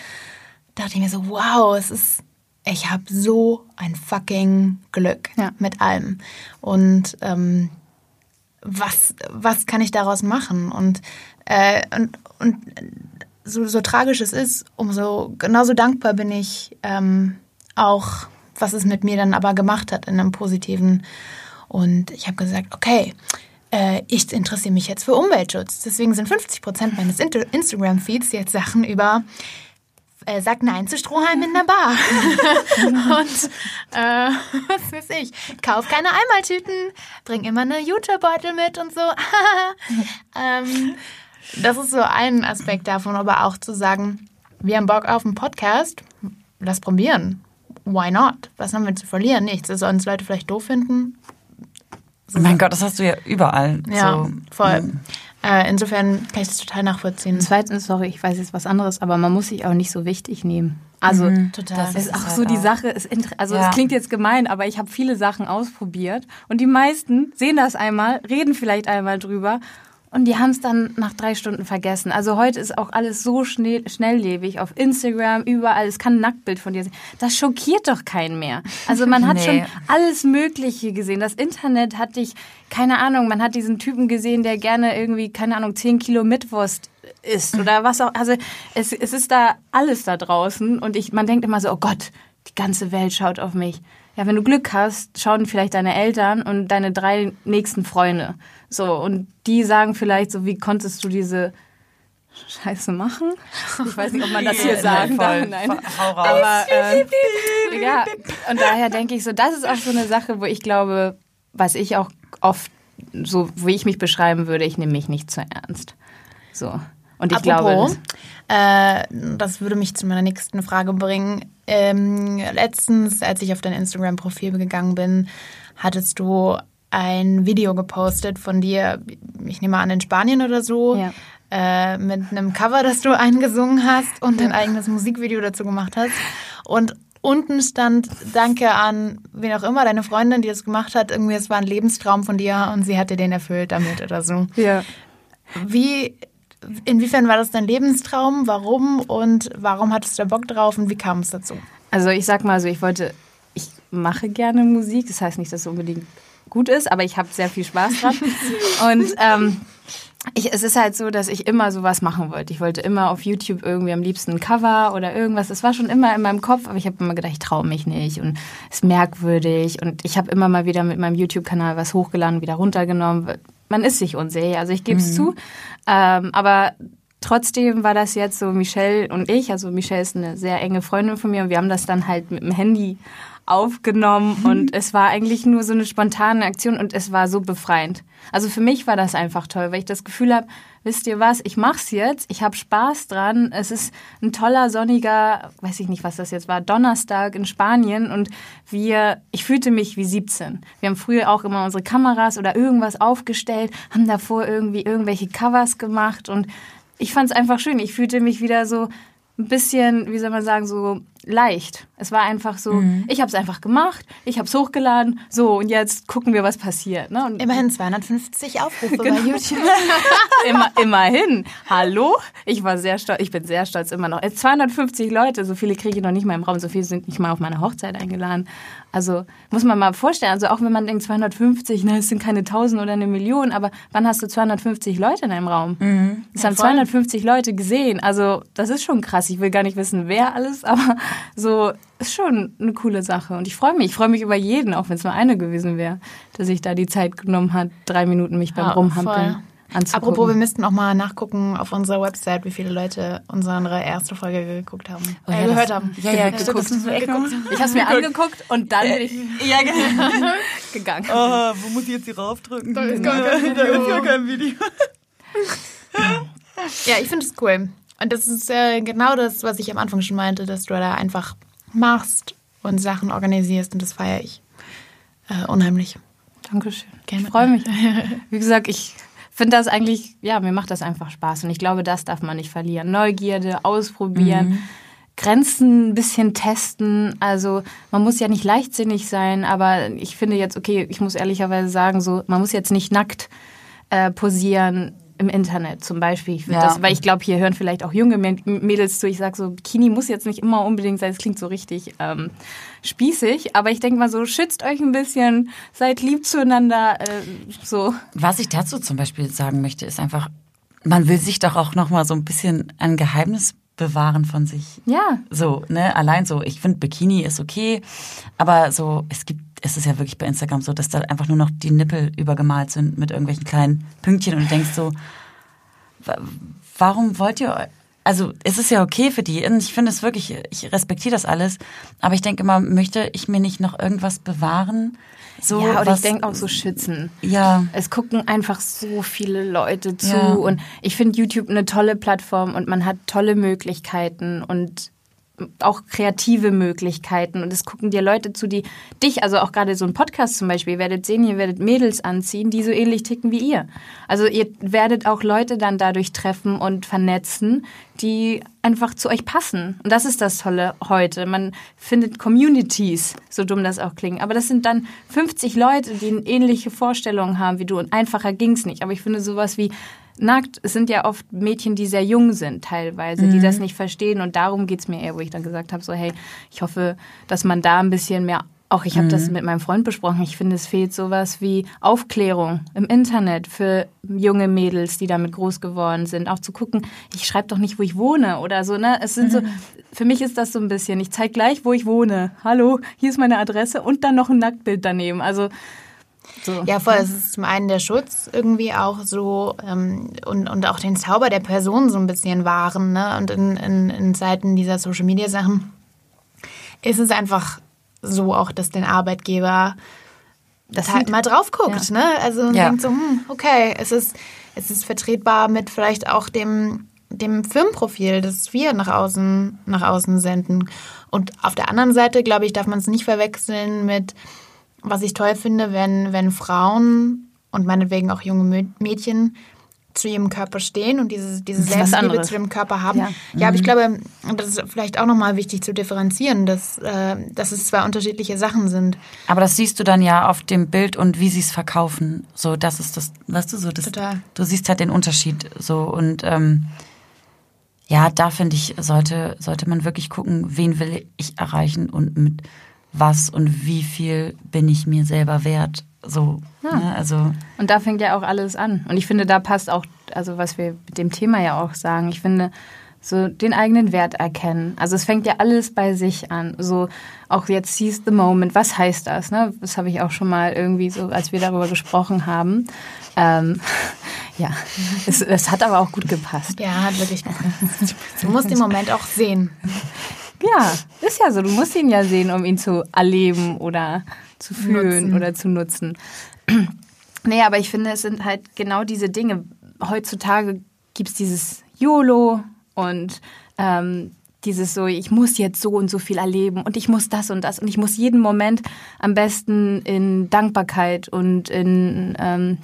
dachte ich mir so, wow, es ist, ich habe so ein fucking Glück Ja. mit allem. Und ähm, was, was kann ich daraus machen? Und, äh, und, und so, so tragisch es ist, umso genauso dankbar bin ich ähm, auch, was es mit mir dann aber gemacht hat in einem positiven. Und ich habe gesagt, okay, äh, ich interessiere mich jetzt für Umweltschutz. Deswegen sind 50 Prozent meines Instagram-Feeds jetzt Sachen über äh, Sag Nein zu Strohhalmen in der Bar. Und äh, was weiß ich, kauf keine Einmaltüten, bring immer eine Jutebeutel mit und so. ähm, das ist so ein Aspekt davon, aber auch zu sagen, wir haben Bock auf einen Podcast, lass probieren. Why not? Was haben wir zu verlieren? Nichts. Das sollen uns Leute vielleicht doof finden. mein Gott, das hast du ja überall. Ja, so. voll. Äh, insofern kann ich das total nachvollziehen. Zweitens, sorry, ich weiß jetzt was anderes, aber man muss sich auch nicht so wichtig nehmen. Also Total. das ist auch halt so die auch- Sache. Ist inter- also Ja. es klingt jetzt gemein, aber ich habe viele Sachen ausprobiert und die meisten sehen das einmal, reden vielleicht einmal drüber und die haben es dann nach drei Stunden vergessen. Also heute ist auch alles so schnell, schnelllebig auf Instagram, überall. Es kann ein Nacktbild von dir sehen. Das schockiert doch keinen mehr. Also man hat Nee. schon alles Mögliche gesehen. Das Internet hat dich, keine Ahnung, man hat diesen Typen gesehen, der gerne irgendwie, keine Ahnung, 10 Kilo Mitwurst isst oder was auch. Also es, es ist da alles da draußen und ich, man denkt immer so, oh Gott, die ganze Welt schaut auf mich. Ja, wenn du Glück hast, schauen vielleicht deine Eltern und deine drei nächsten Freunde. So, und die sagen vielleicht so, wie konntest du diese Scheiße machen? Ich weiß nicht, ob man das hier sagen darf. Nein. Hau raus. Aber ähm, ja, und daher denke ich so, das ist auch so eine Sache, wo ich glaube, was ich auch oft so, wie ich mich beschreiben würde, ich nehme mich nicht zu ernst. So. Und ich Apropos, glaube, äh, das würde mich zu meiner nächsten Frage bringen. Ähm, letztens, als ich auf dein Instagram-Profil gegangen bin, hattest du ein Video gepostet von dir, ich nehme an in Spanien oder so, Ja. äh, mit einem Cover, das du eingesungen hast und ein eigenes Musikvideo dazu gemacht hast. Und unten stand Danke an wen auch immer, deine Freundin, die das gemacht hat. Irgendwie, es war ein Lebenstraum von dir und sie hat dir den erfüllt damit oder so. ja. Wie, inwiefern war das dein Lebenstraum? Warum und warum hattest du da Bock drauf und wie kam es dazu? Also ich sag mal so, ich wollte, ich mache gerne Musik. Das heißt nicht, dass es unbedingt gut ist, aber ich habe sehr viel Spaß dran. Und ähm, ich, es ist halt so, dass ich immer sowas machen wollte. Ich wollte immer auf YouTube irgendwie am liebsten ein Cover oder irgendwas. Das war schon immer in meinem Kopf, aber ich habe immer gedacht, ich traue mich nicht und es ist merkwürdig. Und ich habe immer mal wieder mit meinem YouTube-Kanal was hochgeladen, wieder runtergenommen. Man ist sich unsicher, also ich gebe es zu. Ähm, aber trotzdem war das jetzt so Michelle und ich, also Michelle ist eine sehr enge Freundin von mir und wir haben das dann halt mit dem Handy aufgenommen und es war eigentlich nur so eine spontane Aktion und es war so befreiend. Also für mich war das einfach toll, weil ich das Gefühl habe, wisst ihr was, ich mach's jetzt, ich habe Spaß dran, es ist ein toller sonniger, weiß ich nicht, was das jetzt war, Donnerstag in Spanien und wir, ich fühlte mich wie 17. Wir haben früher auch immer unsere Kameras oder irgendwas aufgestellt, haben davor irgendwie irgendwelche Covers gemacht und ich fand es einfach schön. Ich fühlte mich wieder so ein bisschen, wie soll man sagen, so leicht. Es war einfach so, ich habe es einfach gemacht, ich habe es hochgeladen, so und jetzt gucken wir, was passiert. Ne? Und Immerhin 250 Aufrufe Genau. bei YouTube. immer, immerhin. Hallo? Ich war sehr stolz, ich bin sehr stolz immer noch. Äh, 250 Leute, so viele kriege ich noch nicht mal im Raum, so viele sind nicht mal auf meine Hochzeit eingeladen. Also muss man mal vorstellen, also auch wenn man denkt 250, ne, es sind keine 1000 oder eine Million, aber wann hast du 250 Leute in einem Raum? Das haben 250 Leute gesehen. Also das ist schon krass. Ich will gar nicht wissen, wer alles, aber so ist schon eine coole Sache. Und ich freue mich. Ich freue mich über jeden, auch wenn es nur eine gewesen wäre, dass ich da die Zeit genommen hat, drei Minuten mich beim Ja, Rumhampeln voll. anzugucken. Apropos, wir müssten auch mal nachgucken auf unserer Website, wie viele Leute unsere erste Folge geguckt haben. Oh äh, ja, gehört das- haben. Ja, ja, geguckt. das Geguckt. Ich habe es mir angeguckt und dann bin ich Ja, genau. gegangen. Oh, wo muss ich jetzt hier raufdrücken? Da ist gar kein Da ist gar kein Video. Ja, ich finde es cool. Und das ist äh, genau das, was ich am Anfang schon meinte, dass du da einfach machst und Sachen organisierst und das feiere ich. Äh, unheimlich. Dankeschön. Gerne. Ich freue mich. Wie gesagt, ich finde das eigentlich, ja, mir macht das einfach Spaß. Und ich glaube, das darf man nicht verlieren. Neugierde, ausprobieren, Grenzen ein bisschen testen. Also man muss ja nicht leichtsinnig sein, aber ich finde jetzt, okay, ich muss ehrlicherweise sagen, so, man muss jetzt nicht nackt äh, posieren im Internet zum Beispiel. Ich Ja. das, weil ich glaube, hier hören vielleicht auch junge Mä- Mädels zu. Ich sage so, Bikini muss jetzt nicht immer unbedingt sein. Es klingt so richtig ähm, spießig, aber ich denke mal so, schützt euch ein bisschen, seid lieb zueinander. Äh, so. Was ich dazu zum Beispiel sagen möchte, ist einfach, man will sich doch auch noch mal so ein bisschen ein Geheimnis bewahren von sich. Ja, So, ne, allein so, ich finde Bikini ist okay, aber so, es gibt, es ist ja wirklich bei Instagram so, dass da einfach nur noch die Nippel übergemalt sind mit irgendwelchen kleinen Pünktchen und du denkst so, wa- warum wollt ihr, also es ist ja okay für die und ich finde es wirklich, ich respektiere das alles, aber ich denke immer, möchte ich mir nicht noch irgendwas bewahren? So, ja oder ich denke auch so schützen. Ja, Es gucken einfach so viele Leute zu Ja. und ich finde YouTube eine tolle Plattform und man hat tolle Möglichkeiten und auch kreative Möglichkeiten und es gucken dir Leute zu, die dich, also auch gerade so ein Podcast zum Beispiel, ihr werdet sehen, ihr werdet Mädels anziehen, die so ähnlich ticken wie ihr. Also ihr werdet auch Leute dann dadurch treffen und vernetzen, die einfach zu euch passen. Und das ist das Tolle heute. Man findet Communities, so dumm das auch klingt. Aber das sind dann 50 Leute, die ähnliche Vorstellungen haben wie du. Und einfacher ging's nicht. Aber ich finde sowas wie nackt. Es sind ja oft Mädchen, die sehr jung sind teilweise, die Mhm. das nicht verstehen. Und darum geht's mir eher, wo ich dann gesagt habe, so hey, ich hoffe, dass man da ein bisschen mehr, auch ich habe das Mhm. mit meinem Freund besprochen, ich finde, es fehlt sowas wie Aufklärung im Internet für junge Mädels, die damit groß geworden sind. Auch zu gucken, ich schreibe doch nicht, wo ich wohne oder so. Ne? Es sind so, für mich ist das so ein bisschen, ich zeige gleich, wo ich wohne. Hallo, hier ist meine Adresse und dann noch ein Nacktbild daneben. Also so. Ja, voll. Es ist zum einen der Schutz irgendwie auch so ähm, und, und auch den Zauber der Person so ein bisschen wahren. Ne? Und in, in, in Zeiten dieser Social Media Sachen ist es einfach so auch, dass den Arbeitgeber das halt mal drauf guckt. Ja. Ne? Also Ja. denkt so, hm, okay, es ist, es ist vertretbar mit vielleicht auch dem, dem Firmenprofil, das wir nach außen, nach außen senden. Und auf der anderen Seite, glaube ich, darf man es nicht verwechseln mit was ich toll finde, wenn, wenn Frauen und meinetwegen auch junge Mädchen zu ihrem Körper stehen und diese, diese Selbstliebe zu dem Körper haben. Ja. Ja, aber ich glaube, das ist vielleicht auch nochmal wichtig zu differenzieren, dass, äh, dass es zwei unterschiedliche Sachen sind. Aber das siehst du dann ja auf dem Bild und wie sie es verkaufen. So, das ist das, weißt du, so das. Total. Du siehst halt den Unterschied so und ähm, ja, da finde ich sollte sollte man wirklich gucken, wen will ich erreichen und mit was und wie viel bin ich mir selber wert. So, ne? also Und da fängt ja auch alles an. Und ich finde, da passt auch, also was wir mit dem Thema ja auch sagen, ich finde, so den eigenen Wert erkennen. Also es fängt ja alles bei sich an. So auch jetzt seize the moment. Was heißt das? Ne? Das habe ich auch schon mal irgendwie so, als wir darüber gesprochen haben. Ähm, ja, es, es hat aber auch gut gepasst. Ja, hat wirklich. Du musst den Moment auch sehen. Ja, ist ja so. Du musst ihn ja sehen, um ihn zu erleben oder zu fühlen Nutzen. oder zu nutzen. nee, aber ich finde, es sind halt genau diese Dinge. Heutzutage gibt es dieses YOLO und ähm, dieses so, ich muss jetzt so und so viel erleben und ich muss das und das und ich muss jeden Moment am besten in Dankbarkeit und in ähm,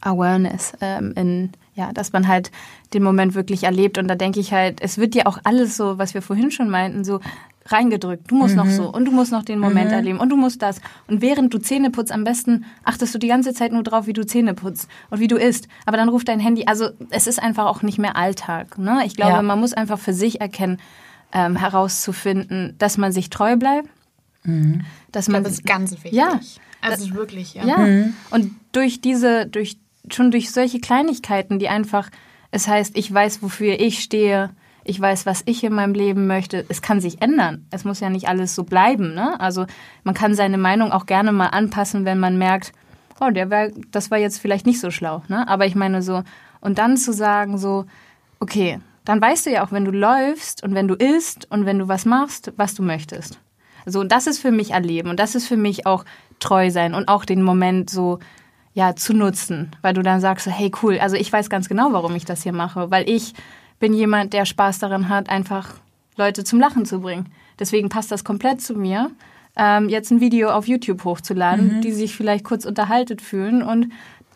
Awareness, ähm, in, ja, dass man halt den Moment wirklich erlebt. Und da denke ich halt, es wird ja auch alles so, was wir vorhin schon meinten, so reingedrückt. Du musst noch so und du musst noch den Moment erleben und du musst das. Und während du Zähne putzt, am besten achtest du die ganze Zeit nur drauf, wie du Zähne putzt und wie du isst. Aber dann ruft dein Handy, also es ist einfach auch nicht mehr Alltag. Ne? Ich glaube, Ja. man muss einfach für sich erkennen, ähm, herauszufinden, dass man sich treu bleibt. Dass man Das ist ganz wichtig. Ja. Also wirklich, ja. ja. Und durch diese, durch, schon durch solche Kleinigkeiten, die einfach, es heißt, ich weiß, wofür ich stehe, ich weiß, was ich in meinem Leben möchte. Es kann sich ändern. Es muss ja nicht alles so bleiben. Ne? Also man kann seine Meinung auch gerne mal anpassen, wenn man merkt, oh, der wär, das war jetzt vielleicht nicht so schlau. Ne? Aber ich meine so, und dann zu sagen so, okay, dann weißt du ja auch, wenn du läufst und wenn du isst und wenn du was machst, was du möchtest. So, und das ist für mich erleben und das ist für mich auch treu sein und auch den Moment so ja zu nutzen, weil du dann sagst hey cool, also ich weiß ganz genau, warum ich das hier mache, weil ich bin jemand, der Spaß daran hat, einfach Leute zum Lachen zu bringen. Deswegen passt das komplett zu mir, ähm, jetzt ein Video auf YouTube hochzuladen, die sich vielleicht kurz unterhaltet fühlen und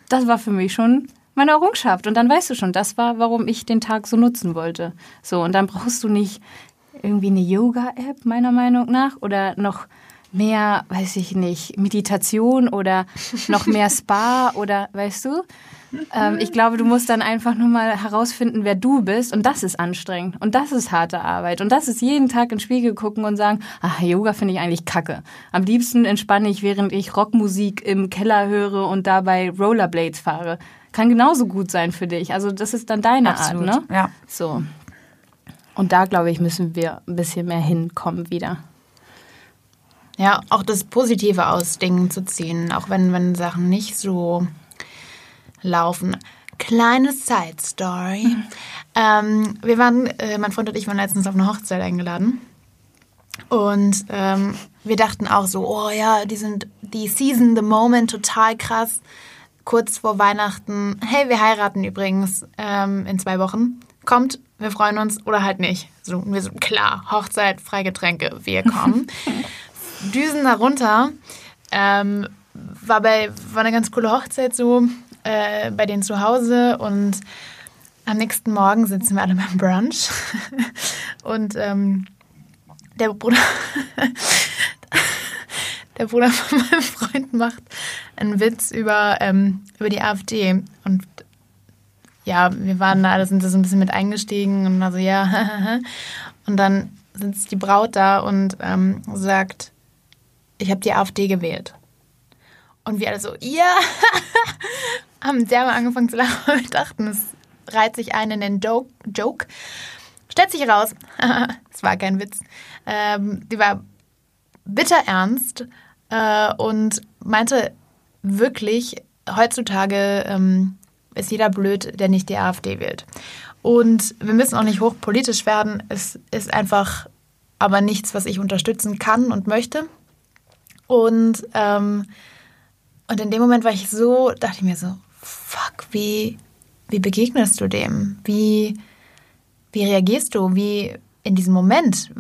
das war für mich schon meine Errungenschaft und dann weißt du schon, das war, warum ich den Tag so nutzen wollte. So und dann brauchst du nicht irgendwie eine Yoga-App, meiner Meinung nach, oder noch mehr, weiß ich nicht, Meditation oder noch mehr Spa oder, weißt du? Ähm, ich glaube, du musst dann einfach nur mal herausfinden, wer du bist und das ist anstrengend und das ist harte Arbeit und das ist jeden Tag in den Spiegel gucken und sagen, ach, Yoga finde ich eigentlich kacke. Am liebsten entspanne ich, während ich Rockmusik im Keller höre und dabei Rollerblades fahre. Kann genauso gut sein für dich. Also das ist dann deine Absolut, Art, ne? ja. So. Und da, glaube ich, müssen wir ein bisschen mehr hinkommen wieder. Ja, auch das Positive aus Dingen zu ziehen, auch wenn, wenn Sachen nicht so laufen. Kleine Side Story. Ähm, wir waren, äh, mein Freund und ich waren letztens auf eine Hochzeit eingeladen. Und ähm, wir dachten auch so, oh ja, die sind die Season, the Moment, total krass. Kurz vor Weihnachten, hey, wir heiraten übrigens ähm, in zwei Wochen. Kommt, wir freuen uns oder halt nicht. So, wir so, klar, Hochzeit, Freigetränke, wir kommen. Düsen darunter. Ähm, war, bei, war eine ganz coole Hochzeit so äh, bei denen zu Hause und am nächsten Morgen sitzen wir alle beim Brunch und ähm, der Bruder der Bruder von meinem Freund macht einen Witz über, ähm, über die AfD und ja, wir waren da, da sind sie so ein bisschen mit eingestiegen und also ja, und dann sitzt die Braut da und ähm, sagt, ich habe die AfD gewählt. Und wir alle so, ja, haben derbe angefangen zu lachen. Wir dachten, es reiht sich ein in den Do Joke. Stellt sich raus, es war kein Witz, ähm, die war bitter ernst äh, und meinte wirklich, heutzutage ähm, ist jeder blöd, der nicht die AfD wählt. Und wir müssen auch nicht hochpolitisch werden. Es ist einfach aber nichts, was ich unterstützen kann und möchte. Und, ähm, und in dem Moment war ich so, dachte ich mir so, fuck, wie, wie begegnest du dem? Wie, wie reagierst du? Wie in diesem Moment?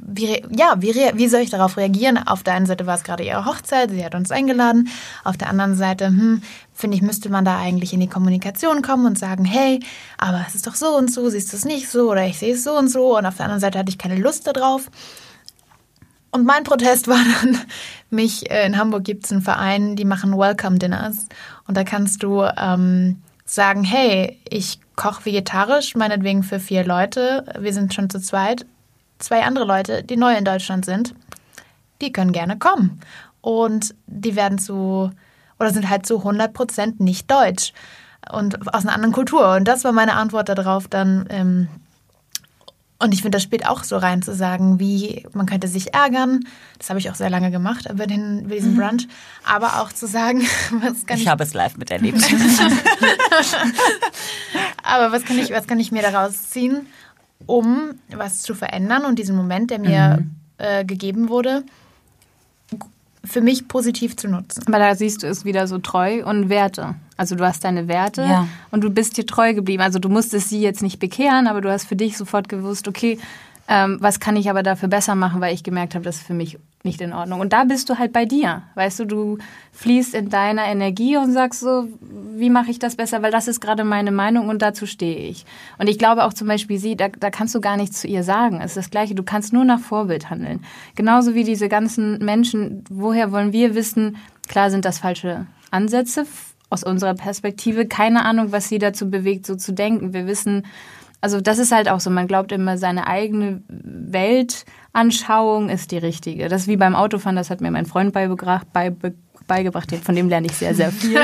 Wie, ja, wie, wie soll ich darauf reagieren? Auf der einen Seite war es gerade ihre Hochzeit, sie hat uns eingeladen. Auf der anderen Seite, hm, finde ich, müsste man da eigentlich in die Kommunikation kommen und sagen, hey, aber es ist doch so und so, siehst du es nicht so oder ich sehe es so und so. Und auf der anderen Seite hatte ich keine Lust darauf. Und mein Protest war dann, mich, äh, in Hamburg gibt es einen Verein, die machen Welcome Dinners. Und da kannst du ähm, sagen, hey, ich koche vegetarisch, meinetwegen für vier Leute. Wir sind schon zu zweit. Zwei andere Leute, die neu in Deutschland sind, die können gerne kommen. Und die werden zu, oder sind halt zu 100 Prozent nicht deutsch und aus einer anderen Kultur. Und das war meine Antwort darauf dann. Ähm, und ich finde, das spielt auch so rein zu sagen, wie man könnte sich ärgern. Das habe ich auch sehr lange gemacht über, den, über diesen Brunch. Aber auch zu sagen, was kann Ich ich, habe es live miterlebt. aber was kann ich, was kann ich mir daraus ziehen, um was zu verändern und diesen Moment, der mir äh, gegeben wurde, für mich positiv zu nutzen. Aber da siehst du es wieder so treu und Werte. Also du hast deine Werte Ja. und du bist dir treu geblieben. Also du musstest sie jetzt nicht bekehren, aber du hast für dich sofort gewusst, okay, ähm, was kann ich aber dafür besser machen, weil ich gemerkt habe, das ist für mich nicht in Ordnung. Und da bist du halt bei dir. Weißt du, du fließt in deiner Energie und sagst so, wie mache ich das besser, weil das ist gerade meine Meinung und dazu stehe ich. Und ich glaube auch zum Beispiel sie, da, da kannst du gar nichts zu ihr sagen. Es ist das Gleiche, du kannst nur nach Vorbild handeln. Genauso wie diese ganzen Menschen, woher wollen wir wissen, klar sind das falsche Ansätze aus unserer Perspektive. Keine Ahnung, was sie dazu bewegt, so zu denken. Wir wissen, also das ist halt auch so, man glaubt immer, seine eigene Weltanschauung ist die richtige. Das ist wie beim Autofahren, das hat mir mein Freund beigebracht, bei, beigebracht, von dem lerne ich sehr, sehr viel,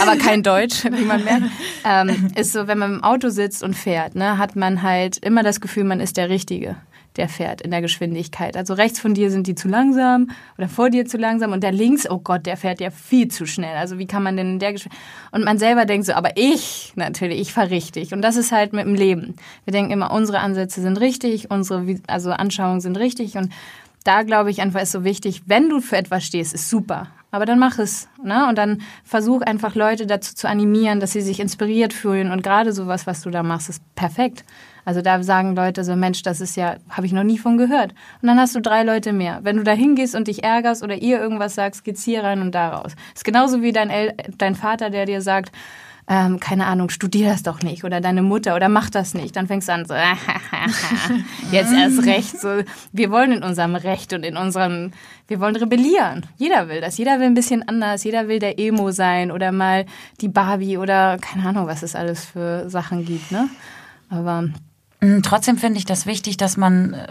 aber kein Deutsch, wie man merkt. Ähm, ist so, wenn man im Auto sitzt und fährt, ne, hat man halt immer das Gefühl, man ist der Richtige der fährt in der Geschwindigkeit. Also rechts von dir sind die zu langsam oder vor dir zu langsam und der links, oh Gott, der fährt ja viel zu schnell. Also wie kann man denn in der Geschwindigkeit? Und man selber denkt so, aber ich natürlich, ich fahre richtig. Und das ist halt mit dem Leben. Wir denken immer, unsere Ansätze sind richtig, unsere also Anschauungen sind richtig und da glaube ich einfach ist so wichtig, wenn du für etwas stehst, ist super. Aber dann mach es. Ne? Und dann versuch einfach Leute dazu zu animieren, dass sie sich inspiriert fühlen. Und gerade sowas, was du da machst, ist perfekt. Also da sagen Leute so, Mensch, das ist ja, habe ich noch nie von gehört. Und dann hast du drei Leute mehr. Wenn du da hingehst und dich ärgerst oder ihr irgendwas sagst, geht's hier rein und da raus. Ist genauso wie dein, El dein Vater, der dir sagt, ähm, keine Ahnung, studier das doch nicht oder deine Mutter oder mach das nicht. Dann fängst du an so, jetzt erst recht. So, wir wollen in unserem Recht und in unserem, wir wollen rebellieren. Jeder will das. Jeder will ein bisschen anders. Jeder will der Emo sein oder mal die Barbie oder keine Ahnung, was es alles für Sachen gibt. Ne? Aber Trotzdem finde ich das wichtig, dass man äh,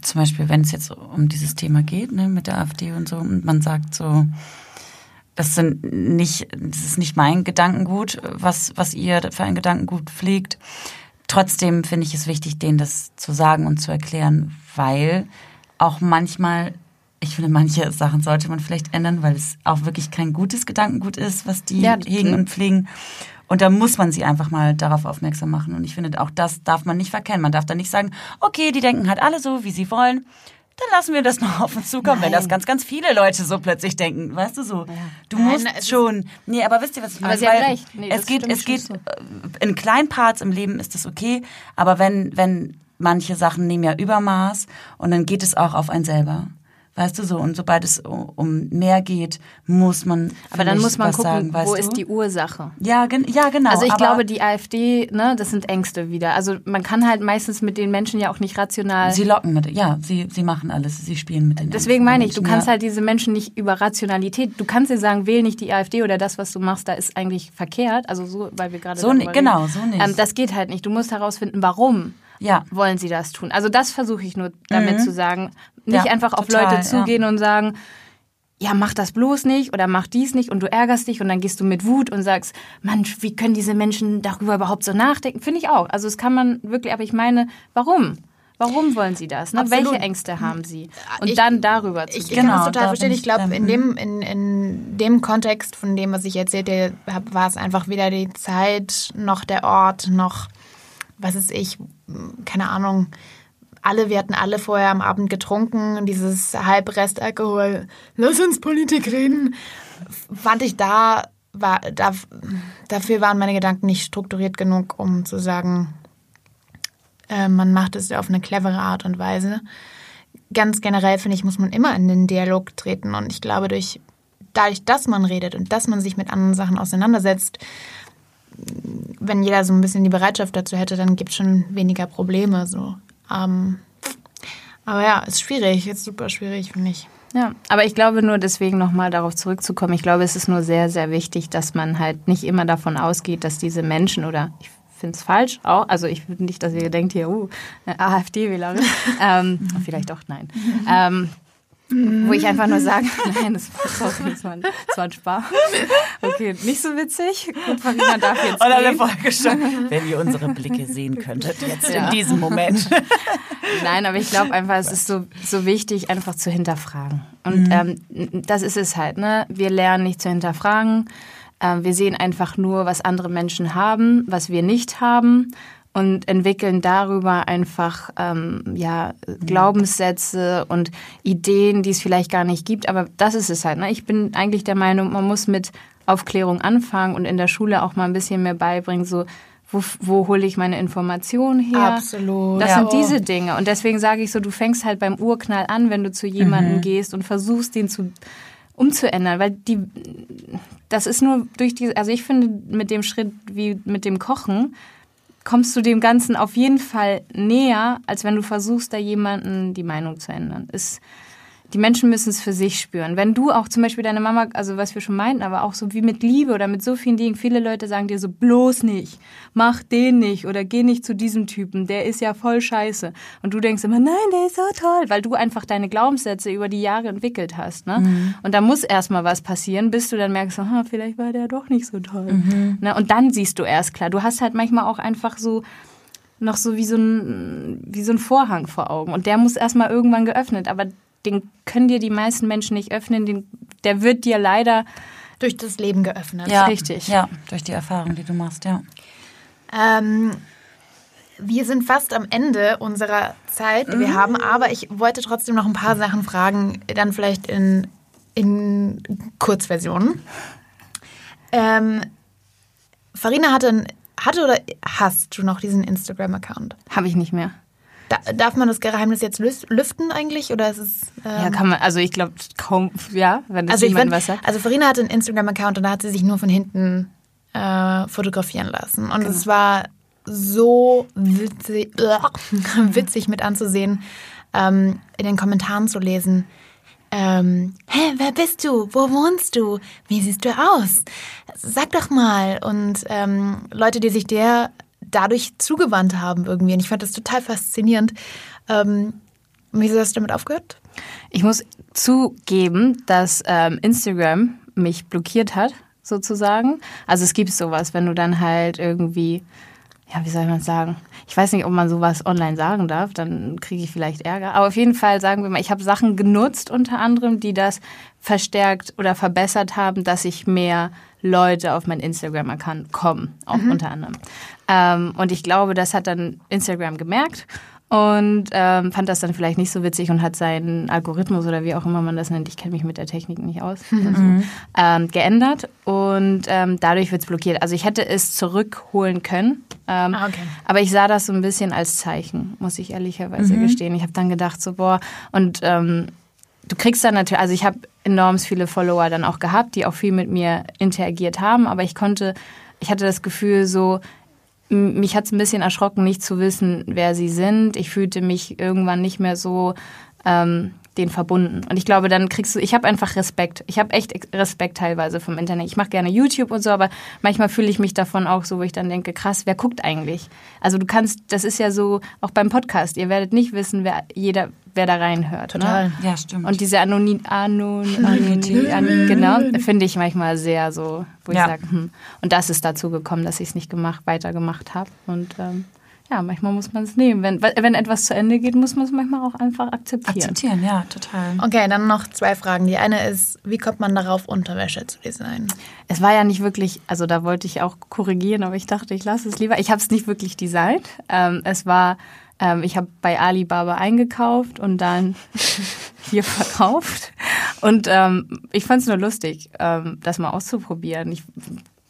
zum Beispiel, wenn es jetzt um dieses Thema geht, ne, mit der AfD und so, und man sagt so, das sind nicht, das ist nicht mein Gedankengut, was, was ihr für ein Gedankengut pflegt. Trotzdem finde ich es wichtig, denen das zu sagen und zu erklären, weil auch manchmal, ich finde, manche Sachen sollte man vielleicht ändern, weil es auch wirklich kein gutes Gedankengut ist, was die Ja, hegen und pflegen. Und da muss man sie einfach mal darauf aufmerksam machen. Und ich finde, auch das darf man nicht verkennen. Man darf da nicht sagen, okay, die denken halt alle so, wie sie wollen. Dann lassen wir das noch auf uns zukommen, wenn das ganz, ganz viele Leute so plötzlich denken. Weißt du so? Du Nein, musst es ist- schon. Nee, aber wisst ihr, was ich Aber meine? sie hat Weil recht. Nee, es geht, es geht schon äh, in kleinen Parts im Leben ist das okay, aber wenn, wenn manche Sachen nehmen ja Übermaß und dann geht es auch auf einen selber. Weißt du so, und sobald es um mehr geht, muss man. Aber dann muss man gucken, sagen, wo du? ist die Ursache. Ja, gen ja, genau. Also ich glaube, die AfD, ne, das sind Ängste wieder. Also man kann halt meistens mit den Menschen ja auch nicht rational. Sie locken mit, ja, sie, sie machen alles, sie spielen mit den Deswegen meine ich, du kannst ja. halt diese Menschen nicht über Rationalität, du kannst dir sagen, wähl nicht die AfD oder das, was du machst, da ist eigentlich verkehrt. Also so, weil wir gerade So nicht, genau, so nicht. Ähm, das geht halt nicht. Du musst herausfinden, warum Ja. wollen sie das tun. Also das versuche ich nur damit zu sagen. Nicht. Ja, einfach auf total, Leute zugehen und sagen, ja, mach das bloß nicht oder mach dies nicht und du ärgerst dich und dann gehst du mit Wut und sagst, Mensch, wie können diese Menschen darüber überhaupt so nachdenken? Finde ich auch. Also das kann man wirklich, aber ich meine, warum? Warum wollen sie das? Ne? Welche Ängste haben sie? Und Ich- dann darüber zu Ich, ich gehen. kann das Genau, total verstehen. Ich ich glaube, in dem, in, in dem Kontext von dem, was ich erzählt habe, war es einfach weder die Zeit, noch der Ort, noch, was ist ich, keine Ahnung. Alle, wir hatten alle vorher am Abend getrunken, dieses Halbrestalkohol, lass uns Politik reden, fand ich da, war, da, dafür waren meine Gedanken nicht strukturiert genug, um zu sagen, äh, man macht es auf eine clevere Art und Weise ganz generell finde ich, muss man immer in den Dialog treten. Und ich glaube, durch, dadurch, dass man redet und dass man sich mit anderen Sachen auseinandersetzt, wenn jeder so ein bisschen die Bereitschaft dazu hätte, dann gibt es schon weniger Probleme. So. Ähm, aber ja, ist schwierig, ist super schwierig, finde ich. Ja, aber ich glaube nur deswegen nochmal darauf zurückzukommen. Ich glaube, es ist nur sehr, sehr wichtig, dass man halt nicht immer davon ausgeht, dass diese Menschen oder ich finde es falsch auch, also ich finde nicht, dass ihr denkt hier, uh, AfD-Wählerin, ähm, vielleicht doch, nein. Ähm, wo ich einfach nur sage, nein, das war, sorry, das war, ein, das war ein Spaß. Okay, nicht so witzig. Gut, Farina darf jetzt Und alle. Folge schon. Wenn ihr unsere Blicke sehen könntet, jetzt Ja. in diesem Moment. Nein, aber ich glaube einfach, es ist so, so wichtig, einfach zu hinterfragen. Und ähm, das ist es halt. Ne? Wir lernen nicht zu hinterfragen. Ähm, wir sehen einfach nur, was andere Menschen haben, was wir nicht haben und entwickeln darüber einfach ähm, ja, Glaubenssätze und Ideen, die es vielleicht gar nicht gibt. Aber das ist es halt. Ne? Ich bin eigentlich der Meinung, man muss mit Aufklärung anfangen und in der Schule auch mal ein bisschen mehr beibringen, so wo, wo hole ich meine Informationen her? Absolut. Das Ja. sind diese Dinge. Und deswegen sage ich so, du fängst halt beim Urknall an, wenn du zu jemandem gehst und versuchst, den zu umzuändern, weil die, das ist nur durch die, also ich finde, mit dem Schritt wie mit dem Kochen kommst du dem Ganzen auf jeden Fall näher, als wenn du versuchst, da jemanden die Meinung zu ändern. Ist, die Menschen müssen es für sich spüren. Wenn du auch zum Beispiel deine Mama, also was wir schon meinten, aber auch so wie mit Liebe oder mit so vielen Dingen, viele Leute sagen dir so, bloß nicht, mach den nicht oder geh nicht zu diesem Typen, der ist ja voll scheiße. Und du denkst immer, nein, der ist so toll, weil du einfach deine Glaubenssätze über die Jahre entwickelt hast. Ne? Und da muss erstmal was passieren, bis du dann merkst, aha, vielleicht war der doch nicht so toll. Ne? Und dann siehst du erst klar. Du hast halt manchmal auch einfach so noch so wie so ein, wie so ein Vorhang vor Augen. Und der muss erstmal irgendwann geöffnet. Aber den können dir die meisten Menschen nicht öffnen. Den, der wird dir leider. Durch das Leben geöffnet. Ja, Richtig. Ja, durch die Erfahrung, die du machst, ja. Ähm, wir sind fast am Ende unserer Zeit. Wir haben aber, ich wollte trotzdem noch ein paar Sachen fragen, dann vielleicht in, in Kurzversion. Ähm, Farina hatte, hatte oder hast du noch diesen Instagram-Account? Habe ich nicht mehr. Da, darf man das Geheimnis jetzt lüften eigentlich oder ist es? Ähm, Ja, kann man, also ich glaube kaum, ja, wenn das also jemand was sagt. also Farina hatte einen Instagram-Account und da hat sie sich nur von hinten äh, fotografieren lassen. Und es war so witzig, witzig mit anzusehen, ähm, in den Kommentaren zu lesen. Ähm, hä, wer bist du? Wo wohnst du? Wie siehst du aus? Sag doch mal. Und ähm, Leute, die sich der dadurch zugewandt haben irgendwie. Und ich fand das total faszinierend. Ähm, wieso hast du damit aufgehört? Ich muss zugeben, dass ähm, Instagram mich blockiert hat, sozusagen. Also es gibt sowas, wenn du dann halt irgendwie, ja, wie soll man sagen? Ich weiß nicht, ob man sowas online sagen darf, dann kriege ich vielleicht Ärger. Aber auf jeden Fall sagen wir mal, ich habe Sachen genutzt unter anderem, die das verstärkt oder verbessert haben, dass ich mehr Leute auf mein Instagram-Account kommen, auch unter anderem. Ähm, und ich glaube, das hat dann Instagram gemerkt und ähm, fand das dann vielleicht nicht so witzig und hat seinen Algorithmus oder wie auch immer man das nennt, ich kenne mich mit der Technik nicht aus, also, ähm, geändert und ähm, dadurch wird es blockiert. Also ich hätte es zurückholen können, ähm, Ah, okay. aber ich sah das so ein bisschen als Zeichen, muss ich ehrlicherweise gestehen. Ich habe dann gedacht so, boah, und ähm, du kriegst dann natürlich, also ich habe enorm viele Follower dann auch gehabt, die auch viel mit mir interagiert haben, aber ich konnte, ich hatte das Gefühl so, mich hat es ein bisschen erschrocken, nicht zu wissen, wer sie sind. Ich fühlte mich irgendwann nicht mehr so ähm, den verbunden. Und ich glaube, dann kriegst du, ich habe einfach Respekt. Ich habe echt Respekt teilweise vom Internet. Ich mache gerne YouTube und so, aber manchmal fühle ich mich davon auch so, wo ich dann denke, krass, wer guckt eigentlich? Also du kannst, das ist ja so, auch beim Podcast, ihr werdet nicht wissen, wer jeder, wer da reinhört. Total. Ne? Ja, stimmt. Und diese Anonym, Anonym, Anonym, Anonym genau, finde ich manchmal sehr so, wo Ja. ich sage, hm. Und das ist dazu gekommen, dass ich es nicht gemacht, weitergemacht habe. Und ähm, ja, manchmal muss man es nehmen. Wenn, wenn etwas zu Ende geht, muss man es manchmal auch einfach akzeptieren. Akzeptieren, ja, total. Okay, dann noch zwei Fragen. Die eine ist, wie kommt man darauf, Unterwäsche zu designen? Es war ja nicht wirklich, also da wollte ich auch korrigieren, aber ich dachte, ich lasse es lieber. Ich habe es nicht wirklich designt. Ähm, es war, ähm, ich habe bei Alibaba eingekauft und dann hier verkauft. Und ähm, ich fand es nur lustig, ähm, das mal auszuprobieren. Ich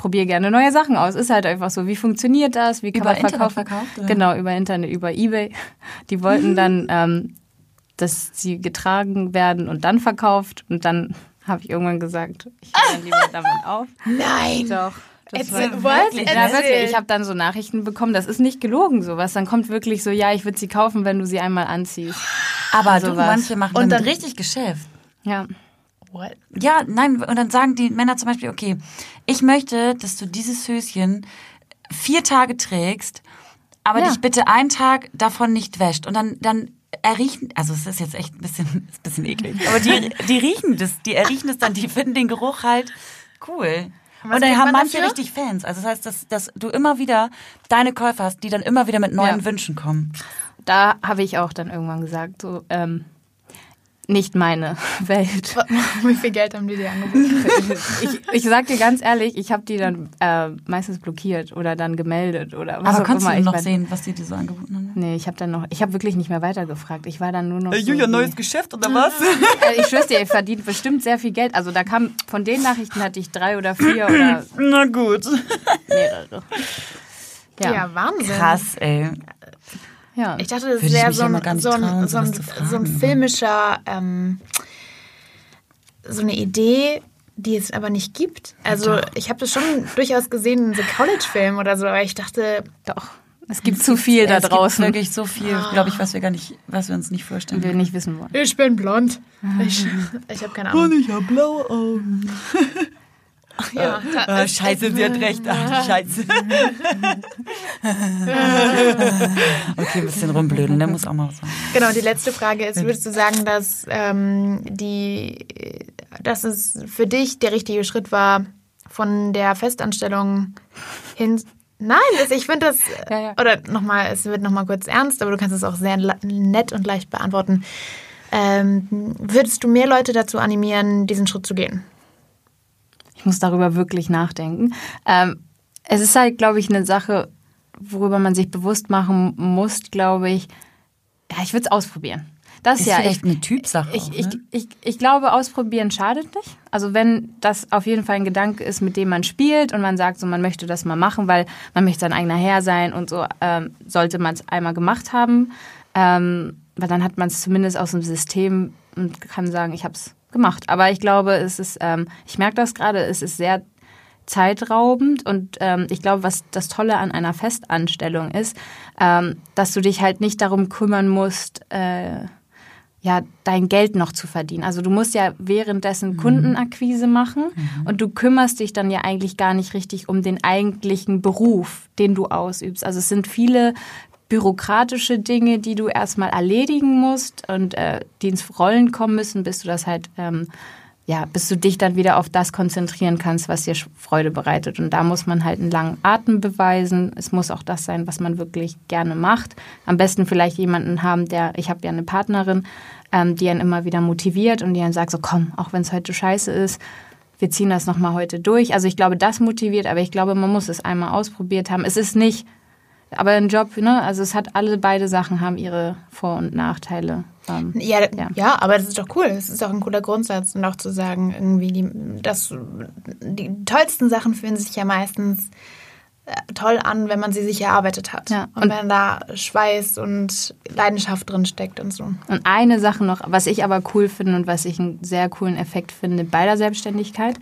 probiere gerne neue Sachen aus. Ist halt einfach so, wie funktioniert das? Wie kann Über man Internet verkaufen? verkauft, oder? Genau, über Internet, über Ebay. Die wollten dann, ähm, dass sie getragen werden und dann verkauft. Und dann habe ich irgendwann gesagt, ich höre dann lieber damit auf. Nein! Doch. Das war, ja, Erzähl. wirklich. Ich habe dann so Nachrichten bekommen, das ist nicht gelogen sowas. Dann kommt wirklich so, ja, ich würde sie kaufen, wenn du sie einmal anziehst. Aber du, manche machen Und dann- richtig Geschäft. Ja. What? Ja, nein, und dann sagen die Männer zum Beispiel, okay, ich möchte, dass du dieses Höschen vier Tage trägst, aber Ja. dich bitte einen Tag davon nicht wäscht. Und dann, dann erriechen, also es ist jetzt echt ein bisschen, ein bisschen eklig, aber die, die riechen das, die erriechen das dann, die finden den Geruch halt cool. Was Und dann haben man manche dafür? richtig Fans. Also das heißt, dass, dass du immer wieder deine Käufer hast, die dann immer wieder mit neuen Ja. Wünschen kommen. Da habe ich auch dann irgendwann gesagt, so, ähm, nicht meine Welt. Wie viel Geld haben die dir angeboten? Ich, ich sag dir ganz ehrlich, ich habe die dann äh, meistens blockiert oder dann gemeldet oder was Aber auch kannst immer. du Ich noch mein- sehen, was die dir so angeboten haben? Nee, ich habe dann noch, ich habe wirklich nicht mehr weitergefragt. Ich war dann nur noch. so Julia, wie- neues Geschäft oder was? Äh, ich schwör's dir, ihr verdient bestimmt sehr viel Geld. Also da kam, von den Nachrichten hatte ich drei oder vier oder Na gut. mehrere. Ja, Ja, Wahnsinn. Krass, ey. Ja. Ich dachte, das wäre so, ein- so, trauen, so, ein, so ein aber- filmischer, ähm, so eine Idee, die es aber nicht gibt. Also ich habe das schon durchaus gesehen in so College-Filmen oder so, aber ich dachte, Doch. Es gibt zu viel da es draußen, Gibt wirklich so viel, glaube ich, was wir gar nicht, was wir uns nicht vorstellen. wir nicht wissen wollen. ich bin blond. Ich, ich habe keine Ahnung. ich habe blaue Augen. Ja, da, Ah, scheiße, sie hat recht. Ach, scheiße. okay, ein bisschen rumblödeln, der muss auch mal was sagen. Genau, die letzte Frage ist, würdest du sagen, dass, ähm, die, dass es für dich der richtige Schritt war, von der Festanstellung hin... Nein, das, ich finde das... Ja, ja. Oder nochmal, es wird nochmal kurz ernst, aber du kannst es auch sehr nett und leicht beantworten. Ähm, würdest du mehr Leute dazu animieren, diesen Schritt zu gehen? Ich muss darüber wirklich nachdenken. Ähm, es ist halt, glaube ich, eine Sache, worüber man sich bewusst machen muss, glaube ich. Ja, ich würde es ausprobieren. Das Ist ja, vielleicht ich, eine Typsache ich, auch, ich, ne? ich, ich glaube, ausprobieren schadet nicht. Also wenn das auf jeden Fall ein Gedanke ist, mit dem man spielt und man sagt, so man möchte das mal machen, weil man möchte sein eigener Herr sein und so, ähm, sollte man es einmal gemacht haben. Ähm, weil dann hat man es zumindest aus dem System und kann sagen, ich habe es gemacht. Aber ich glaube, es ist, ähm, ich merke das gerade, es ist sehr zeitraubend und ähm, ich glaube, was das Tolle an einer Festanstellung ist, ähm, dass du dich halt nicht darum kümmern musst, äh, ja, dein Geld noch zu verdienen. Also du musst ja währenddessen Kundenakquise machen und du kümmerst dich dann ja eigentlich gar nicht richtig um den eigentlichen Beruf, den du ausübst. Also es sind viele bürokratische Dinge, die du erstmal erledigen musst und äh, die ins Rollen kommen müssen, bis du das halt, ähm, ja, bis du dich dann wieder auf das konzentrieren kannst, was dir Freude bereitet. Und da muss man halt einen langen Atem beweisen. Es muss auch das sein, was man wirklich gerne macht. Am besten vielleicht jemanden haben, der, ich habe ja eine Partnerin, ähm, die einen immer wieder motiviert und die dann sagt, so komm, auch wenn es heute scheiße ist, wir ziehen das nochmal heute durch. Also ich glaube, das motiviert, aber ich glaube, man muss es einmal ausprobiert haben. Es ist nicht, aber ein Job, ne, also es hat alle beide Sachen haben ihre Vor- und Nachteile. Ähm, Ja, Ja. ja. aber das ist doch cool. Das ist doch ein cooler Grundsatz. Und auch zu sagen, irgendwie, die, das, die tollsten Sachen fühlen sich ja meistens äh, toll an, wenn man sie sich erarbeitet hat. Ja. Und, Und- wenn da Schweiß und Leidenschaft drin steckt und so. Und eine Sache noch, was ich aber cool finde und was ich einen sehr coolen Effekt finde bei der Selbstständigkeit,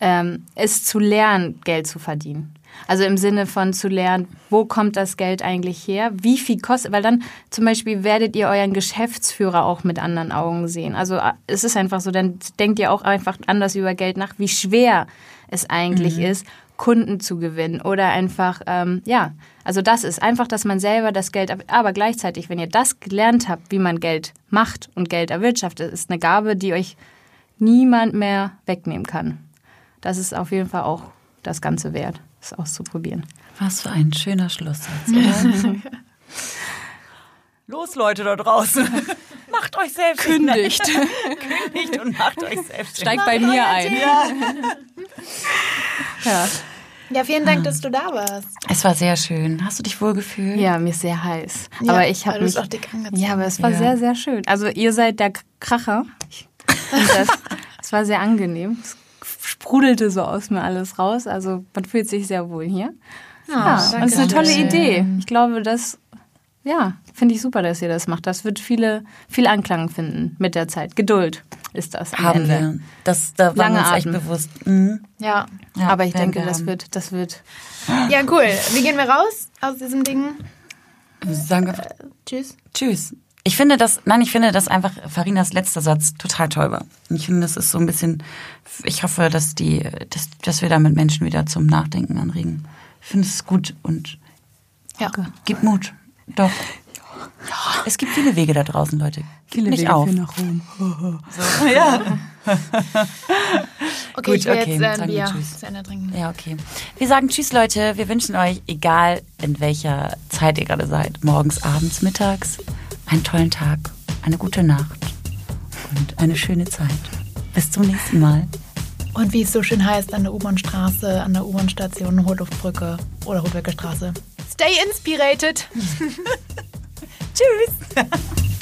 ähm, ist zu lernen, Geld zu verdienen. Also im Sinne von zu lernen, wo kommt das Geld eigentlich her? Wie viel kostet? Weil dann zum Beispiel werdet ihr euren Geschäftsführer auch mit anderen Augen sehen. Also äh, es ist einfach so, dann denkt ihr auch einfach anders über Geld nach, wie schwer es eigentlich ist, Kunden zu gewinnen oder einfach, ähm, ja, also das ist einfach, dass man selber das Geld, aber gleichzeitig, wenn ihr das gelernt habt, wie man Geld macht und Geld erwirtschaftet, ist eine Gabe, die euch niemand mehr wegnehmen kann. Das ist auf jeden Fall auch das Ganze wert, es auszuprobieren. Was für ein schöner Schlusssatz. oder? Los, Leute da draußen. macht euch selbst Kündigt. Kündigt und macht euch selbst. Steigt bei mir ein. Ja. Ja, vielen Dank, dass du da warst. Es war sehr schön. Hast du dich wohl gefühlt? ja, mir ist sehr heiß. Ja, aber ich habe mich auch dick angezogen. Ja, aber es war Ja. sehr, sehr schön. Also ihr seid der Kracher. Das, es war sehr angenehm. Es sprudelte so aus mir alles raus. Also man fühlt sich sehr wohl hier. Ja, und es ist eine tolle schön. Idee. Ich glaube, das, ja, finde ich super, dass ihr das macht. Das wird viele, viel Anklang finden mit der Zeit. Geduld ist das. Haben Ende. wir. Das, da waren Lange wir uns echt Atem. bewusst. Mhm. Ja. Ja, Aber ich denke, wir das wird, das wird. ja, cool. Wie gehen wir raus aus diesem Ding? Sagen wir Tschüss. Tschüss. Ich finde das, nein, ich finde, dass einfach Farinas letzter Satz total toll war. Ich finde, das ist so ein bisschen, ich hoffe, dass die, dass, dass wir damit Menschen wieder zum Nachdenken anregen. Ich finde es gut und Ja. gib Mut. Doch. Es gibt viele Wege da draußen, Leute. Gib nicht auf. nach Rom. Okay, Gut, ich will okay, jetzt äh, sagen Bier Tschüss. zu Ende trinken. Ja, okay. Wir sagen Tschüss, Leute. Wir wünschen euch, egal in welcher Zeit ihr gerade seid, morgens, abends, mittags, einen tollen Tag, eine gute Nacht und eine schöne Zeit. Bis zum nächsten Mal. Und wie es so schön heißt, an der U-Bahn-Straße, an der U-Bahn-Station, Hohlluftbrücke oder Rotwecke Straße. Stay inspirated! Tschüss.